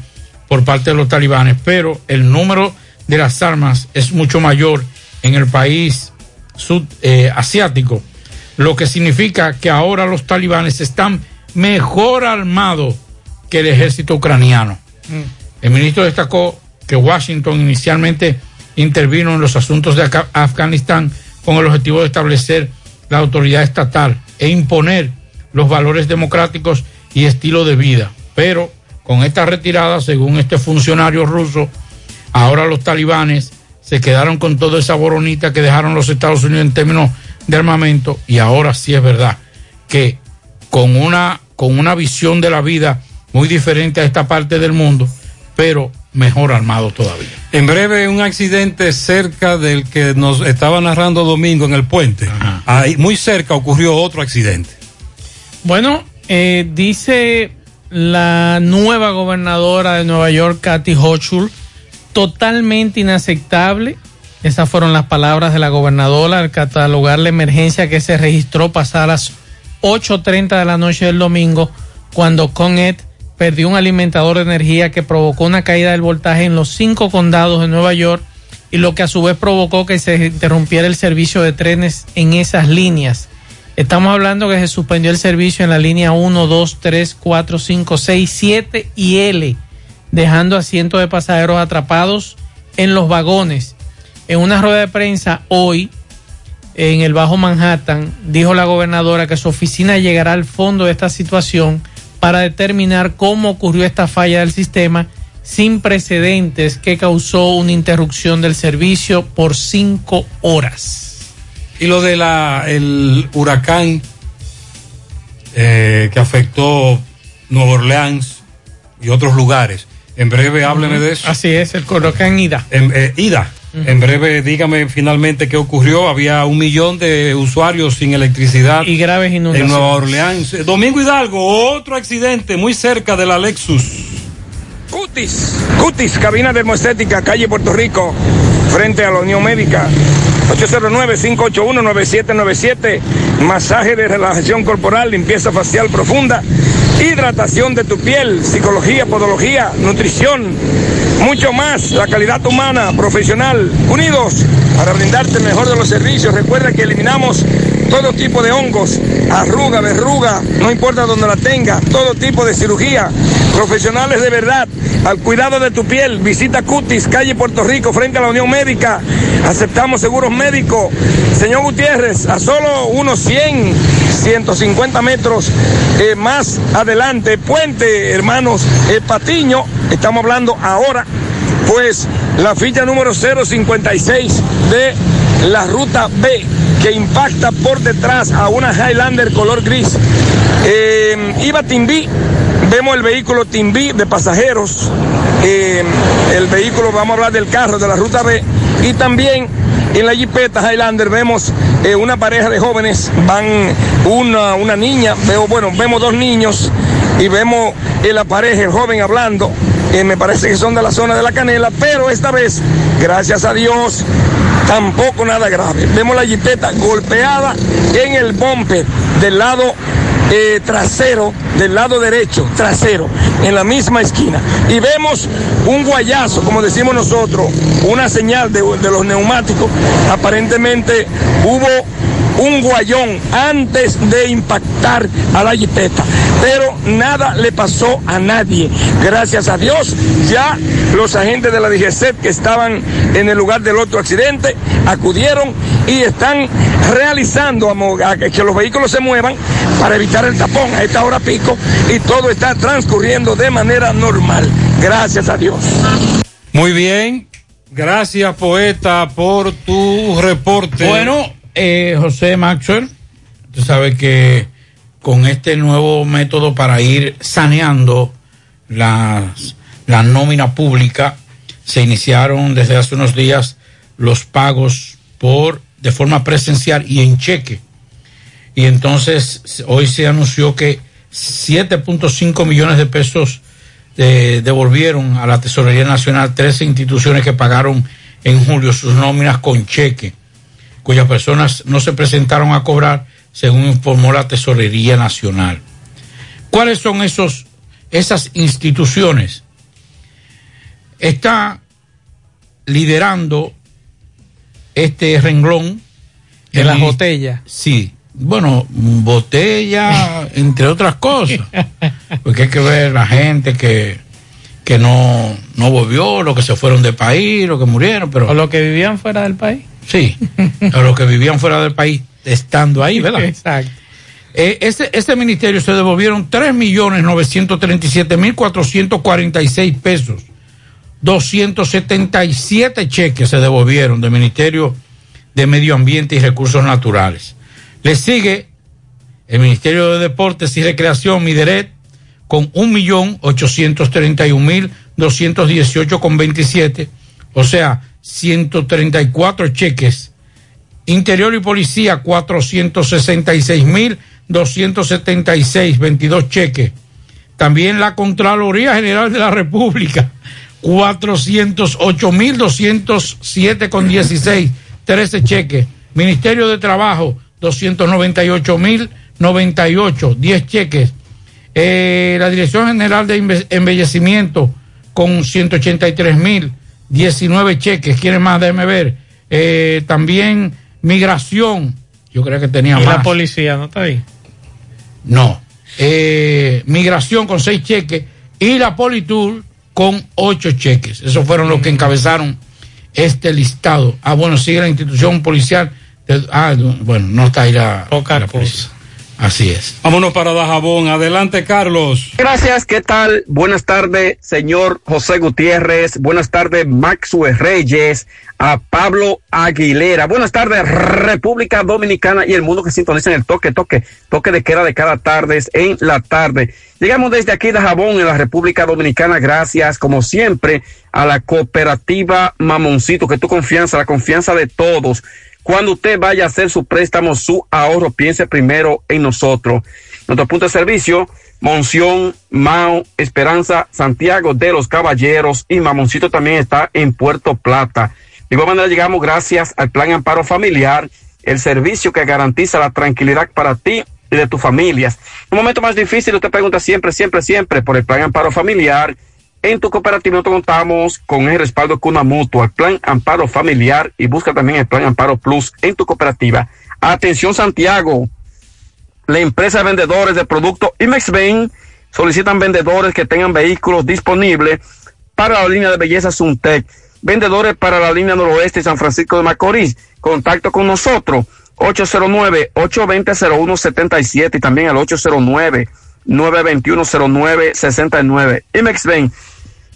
por parte de los talibanes, pero el número de las armas es mucho mayor en el país sudasiático, lo que significa que ahora los talibanes están mejor armados que el ejército ucraniano. El ministro destacó que Washington inicialmente intervino en los asuntos de Afganistán con el objetivo de establecer la autoridad estatal e imponer los valores democráticos y estilo de vida. Pero con esta retirada, según este funcionario ruso, ahora los talibanes se quedaron con toda esa boronita que dejaron los Estados Unidos en términos de armamento y ahora sí es verdad que con una, con una visión de la vida muy diferente a esta parte del mundo, pero mejor armado todavía. En breve, un accidente cerca del que nos estaba narrando Domingo en el puente. Ahí, muy cerca ocurrió otro accidente. Bueno, eh, dice la nueva gobernadora de Nueva York, Kathy Hochul, totalmente inaceptable. Esas fueron las palabras de la gobernadora al catalogar la emergencia que se registró pasadas 8.30 de la noche del domingo cuando Con-Ed perdió un alimentador de energía que provocó una caída del voltaje en los cinco condados de Nueva York y lo que a su vez provocó que se interrumpiera el servicio de trenes en esas líneas. Estamos hablando que se suspendió el servicio en la línea 1, 2, 3, 4, 5, 6, 7 y L, dejando a cientos de pasajeros atrapados en los vagones. En una rueda de prensa hoy, en el Bajo Manhattan, dijo la gobernadora que su oficina llegará al fondo de esta situación para determinar cómo ocurrió esta falla del sistema sin precedentes que causó una interrupción del servicio por cinco horas. Y lo de la el huracán eh, que afectó Nueva Orleans y otros lugares. En breve hábleme de eso. Así es, el huracán Ida. En, eh, Ida. En breve dígame finalmente qué ocurrió. Había un millón de usuarios sin electricidad. Y graves en inundaciones. Nueva Orleans. Domingo Hidalgo, otro accidente muy cerca de la Lexus. Cutis, Cutis, cabina termoestética, calle Puerto Rico, frente a la Unión Médica. 809-581-9797, masaje de relajación corporal, limpieza facial profunda, hidratación de tu piel, psicología, podología, nutrición, mucho más, la calidad humana, profesional, unidos para brindarte el mejor de los servicios. Recuerda que eliminamos todo tipo de hongos, arruga, verruga, no importa dónde la tenga, todo tipo de cirugía, profesionales de verdad, al cuidado de tu piel, visita Cutis, calle Puerto Rico, frente a la Unión Médica, aceptamos seguros médicos. Señor Gutiérrez, a solo unos 100, 150 metros eh, más adelante, puente, hermanos, eh, Patiño, estamos hablando ahora, pues la ficha número 056 de la ruta B que impacta por detrás a una Highlander color gris. Eh, iba Timbí, vemos el vehículo Timbí de pasajeros, eh, el vehículo, vamos a hablar del carro de la ruta B, y también en la Jeepeta Highlander vemos eh, una pareja de jóvenes, van una, una niña, veo, bueno, vemos dos niños y vemos en la pareja, el joven hablando, eh, me parece que son de la zona de la canela, pero esta vez, gracias a Dios, tampoco nada grave. Vemos la jipeta golpeada en el bumper del lado eh, trasero, del lado derecho, trasero, en la misma esquina. Y vemos un guayazo, como decimos nosotros, una señal de, de los neumáticos. Aparentemente hubo un guayón antes de impactar a la jipeta. Pero nada le pasó a nadie. Gracias a Dios, ya los agentes de la DGCET que estaban en el lugar del otro accidente acudieron y están realizando a, que los vehículos se muevan para evitar el tapón a esta hora pico y todo está transcurriendo de manera normal. Gracias a Dios. Muy bien. Gracias, poeta, por tu reporte. Bueno, eh, José Maxwell, tú sabes que con este nuevo método para ir saneando las, la nómina pública, se iniciaron desde hace unos días los pagos por de forma presencial y en cheque. Y entonces hoy se anunció que 7.5 millones de pesos eh, devolvieron a la Tesorería Nacional 13 instituciones que pagaron en julio sus nóminas con cheque cuyas personas no se presentaron a cobrar, según informó la Tesorería Nacional. ¿Cuáles son esos, esas instituciones? Está liderando este renglón. De las botellas. Sí. Bueno, botella, entre otras cosas. Porque hay que ver la gente que, que no, no volvió, los que se fueron del país, los que murieron, pero. O los que vivían fuera del país. Sí, a los que vivían fuera del país estando ahí, ¿verdad? Exacto. Eh, este, este ministerio se devolvieron 3.937.446 pesos. 277 cheques se devolvieron del Ministerio de Medio Ambiente y Recursos Naturales. Le sigue el Ministerio de Deportes y Recreación, Mideret, con 1.831.218,27. O sea, 134 cheques. Interior y Policía, 466.276, 22 cheques. También la Contraloría General de la República, 408.207 con 16, 13 cheques. Ministerio de Trabajo, 298.098, 10 cheques. Eh, la Dirección General de Embe- Embellecimiento con 183 mil 19 cheques. ¿Quieren más? Déjeme ver. Eh, también Migración. Yo creo que tenía Y más. la policía, ¿no está ahí? No. Eh, migración con seis cheques y la Politur con ocho cheques. Esos fueron los que encabezaron este listado. Ah, bueno, sigue la institución policial. de- ah, bueno, no está ahí la. Poca la policía. Así es. Vámonos para Dajabón. Adelante, Carlos. Gracias, ¿qué tal? Buenas tardes, señor José Gutiérrez. Buenas tardes, Maxwell Reyes, a Pablo Aguilera. Buenas tardes, República Dominicana y el mundo que sintoniza en el toque, toque, toque de queda de cada tarde en la tarde. Llegamos desde aquí de Jabón, en la República Dominicana, gracias, como siempre, a la cooperativa Mamoncito, que tu confianza, la confianza de todos. Cuando usted vaya a hacer su préstamo, su ahorro, piense primero en nosotros. Nuestro punto de servicio, Monción, Mao, Esperanza, Santiago de los Caballeros y Mamoncito también está en Puerto Plata. De igual manera llegamos gracias al Plan Amparo Familiar, el servicio que garantiza la tranquilidad para ti y de tus familias. Un momento más difícil, usted pregunta siempre, siempre, siempre por el Plan Amparo Familiar. En tu cooperativa nosotros contamos con el respaldo Cuna Mutua, el Plan Amparo Familiar y busca también el Plan Amparo Plus en tu cooperativa. Atención Santiago, la empresa de vendedores de productos IMEXBEN solicitan vendedores que tengan vehículos disponibles para la línea de belleza Suntec. Vendedores para la línea noroeste San Francisco de Macorís. Contacto con nosotros. 809-820-0177 y también al 809-921-0969. IMEXBEN.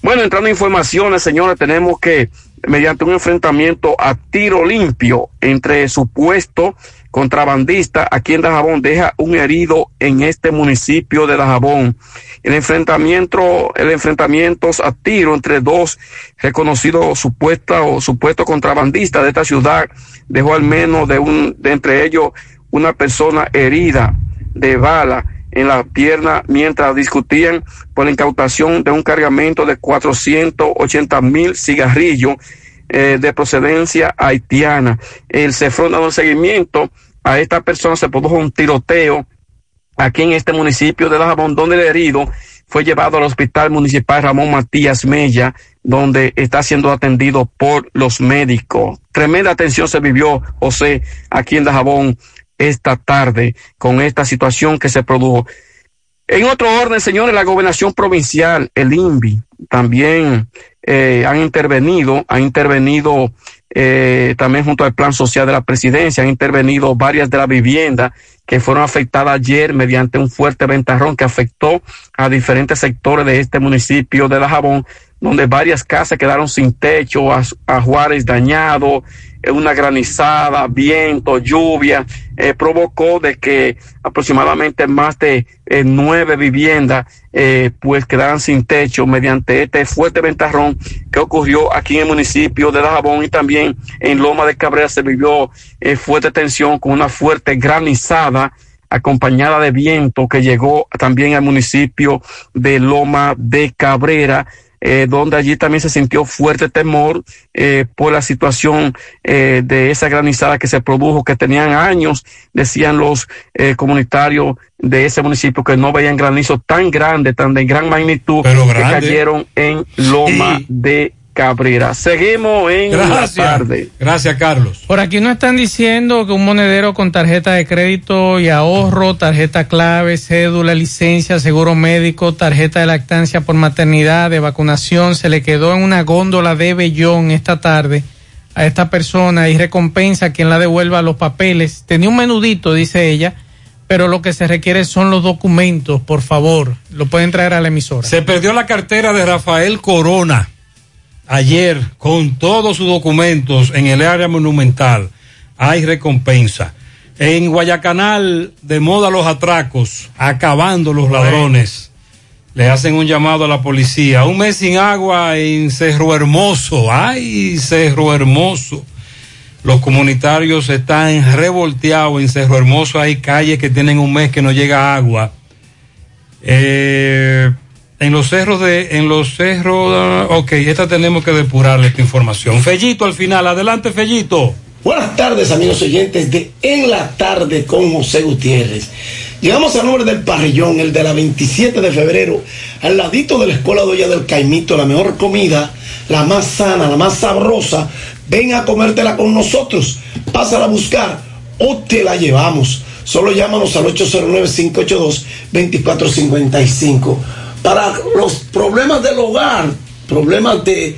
Bueno, entrando en informaciones, señores, tenemos que, mediante un enfrentamiento a tiro limpio entre supuesto contrabandista aquí en Dajabón, deja un herido en este municipio de Dajabón. El enfrentamiento, el enfrentamiento a tiro entre dos reconocidos supuestos o supuestos contrabandistas de esta ciudad dejó al menos de un, de entre ellos una persona herida de bala en la pierna mientras discutían por la incautación de un cargamento de 480 mil cigarrillos eh, de procedencia haitiana. El CEFRON dando seguimiento a esta persona se produjo un tiroteo aquí en este municipio de Dajabón, donde el herido fue llevado al hospital municipal Ramón Matías Mella, donde está siendo atendido por los médicos. Tremenda atención se vivió, José, aquí en Dajabón esta tarde con esta situación que se produjo. En otro orden, señores, la gobernación provincial, el INVI, también eh, han intervenido, han intervenido eh, también junto al plan social de la presidencia, han intervenido varias de las viviendas que fueron afectadas ayer mediante un fuerte ventarrón que afectó a diferentes sectores de este municipio de La Jabón, donde varias casas quedaron sin techo, a, a Juárez dañado, una granizada, viento, lluvia, eh, provocó de que aproximadamente más de eh, nueve viviendas eh, pues quedaran sin techo mediante este fuerte ventarrón que ocurrió aquí en el municipio de Dajabón y también en Loma de Cabrera se vivió eh, fuerte tensión con una fuerte granizada acompañada de viento que llegó también al municipio de Loma de Cabrera eh, donde allí también se sintió fuerte temor eh, por la situación eh, de esa granizada que se produjo, que tenían años, decían los eh, comunitarios de ese municipio, que no veían granizo tan grande, tan de gran magnitud, que grande. cayeron en Loma de Cabrera. Seguimos en la Gracias. tarde. Gracias, Carlos. Por aquí nos están diciendo que un monedero con tarjeta de crédito y ahorro, tarjeta clave, cédula, licencia, seguro médico, tarjeta de lactancia por maternidad, de vacunación, se le quedó en una góndola de Bellón esta tarde a esta persona y recompensa a quien la devuelva los papeles. Tenía un menudito, dice ella, pero lo que se requiere son los documentos, por favor. Lo pueden traer a la emisora. Se perdió la cartera de Rafael Corona ayer con todos sus documentos en el área monumental. Hay recompensa. En Guayacanal, de moda los atracos, acabando los ladrones. Le hacen un llamado a la policía. Un mes sin agua en Cerro Hermoso. ¡Ay, Cerro Hermoso! Los comunitarios están revolteados en Cerro Hermoso. Hay calles que tienen un mes que no llega agua. Eh, en los cerros de, en los cerros, ah, ok, esta tenemos que depurarle esta información. Fellito al final, adelante Fellito. Buenas tardes amigos oyentes de En la tarde con José Gutiérrez. Llegamos al nombre del parrillón, el de la 27 de febrero, al ladito de la Escuela Doya del Caimito, la mejor comida, la más sana, la más sabrosa. Ven a comértela con nosotros, pásala a buscar o te la llevamos. Solo llámanos al 809-582-2455. Para los problemas del hogar, problemas de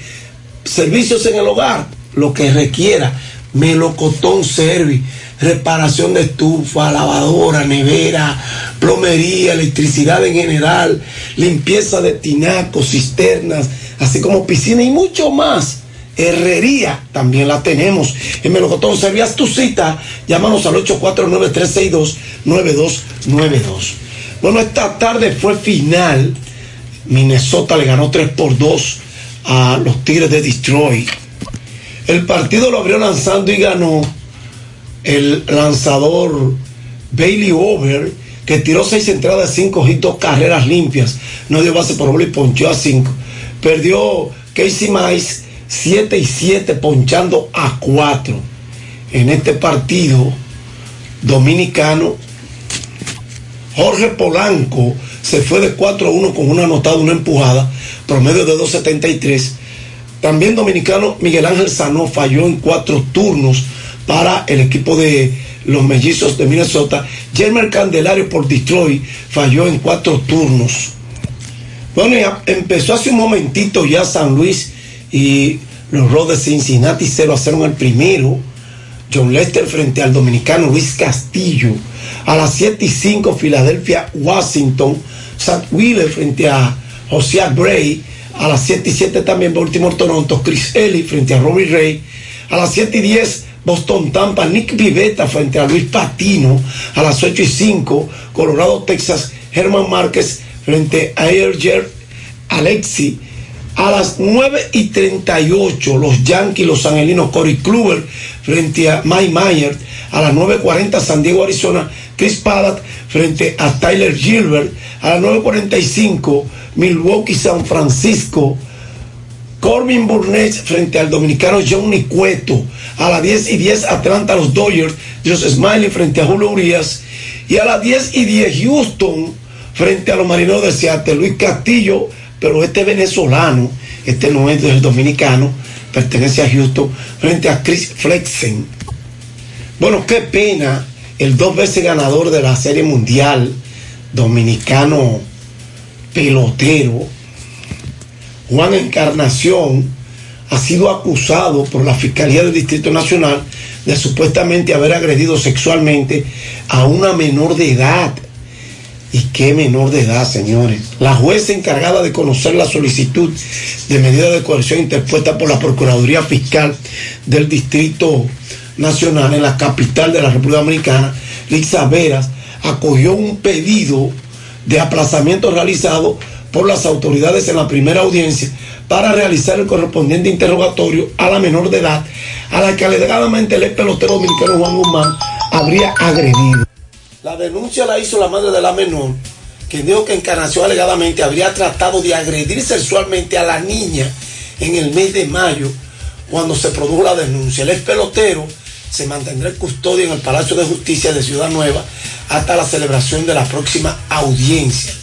servicios en el hogar, lo que requiera, melocotón service reparación de estufa, lavadora, nevera, plomería, electricidad en general, limpieza de tinacos, cisternas, así como piscina y mucho más. Herrería también la tenemos. En Melocotón servías tu cita. Llámanos al 849-362-9292. Bueno, esta tarde fue final. Minnesota le ganó 3 por 2 a los Tigres de Detroit. El partido lo abrió lanzando y ganó el lanzador Bailey Over, que tiró seis entradas, cinco hits, dos carreras limpias, no dio base por bola y ponchó a cinco. Perdió Casey Mice 7 y 7 ponchando a 4 en este partido dominicano. Jorge Polanco se fue de 4 a 1 con una anotada, una empujada, promedio de 2.73. También dominicano Miguel Ángel Sanó falló en cuatro turnos para el equipo de los mellizos de Minnesota. Jermer Candelario por Detroit falló en cuatro turnos. Bueno, ya empezó hace un momentito ya San Luis y los Rojos de Cincinnati 0 a 0 en el primero. John Lester frente al dominicano Luis Castillo. A las 7 y 5 Filadelfia, Washington. Zach Wheeler frente a Josiah Gray. A las 7 y 7 también Baltimore, Toronto. Chris Ellie frente a Robbie Ray. A las 7 y 10 Boston Tampa, Nick Vivetta frente a Luis Patino a las 8 y 5, Colorado, Texas, Germán Márquez frente a Erger Alexi. A las 9 y 38, los Yankees, los angelinos, Corey Kluber frente a Mike Mayer. A las 9.40, San Diego, Arizona, Chris Paddock frente a Tyler Gilbert. A las 9.45, Milwaukee, San Francisco. Corbin Burnett frente al dominicano Johnny Cueto. A las 10 y 10 Atlanta los Dodgers. Joseph Smiley frente a Julio Urias. Y a las 10 y 10 Houston frente a los Marineros de Seattle. Luis Castillo, pero este venezolano, este no es del dominicano, pertenece a Houston, frente a Chris Flexen. Bueno, qué pena el dos veces ganador de la Serie Mundial dominicano pelotero Juan Encarnación ha sido acusado por la Fiscalía del Distrito Nacional de supuestamente haber agredido sexualmente a una menor de edad. ¿Y qué menor de edad, señores? La jueza encargada de conocer la solicitud de medida de coerción interpuesta por la Procuraduría Fiscal del Distrito Nacional en la capital de la República Dominicana, Lixa Veras, acogió un pedido de aplazamiento realizado por las autoridades en la primera audiencia para realizar el correspondiente interrogatorio a la menor de edad a la que alegadamente el pelotero dominicano Juan Guzmán habría agredido. La denuncia la hizo la madre de la menor, quien dijo que Encarnación alegadamente habría tratado de agredir sexualmente a la niña en el mes de mayo cuando se produjo la denuncia. El ex pelotero se mantendrá en custodia en el Palacio de Justicia de Ciudad Nueva hasta la celebración de la próxima audiencia.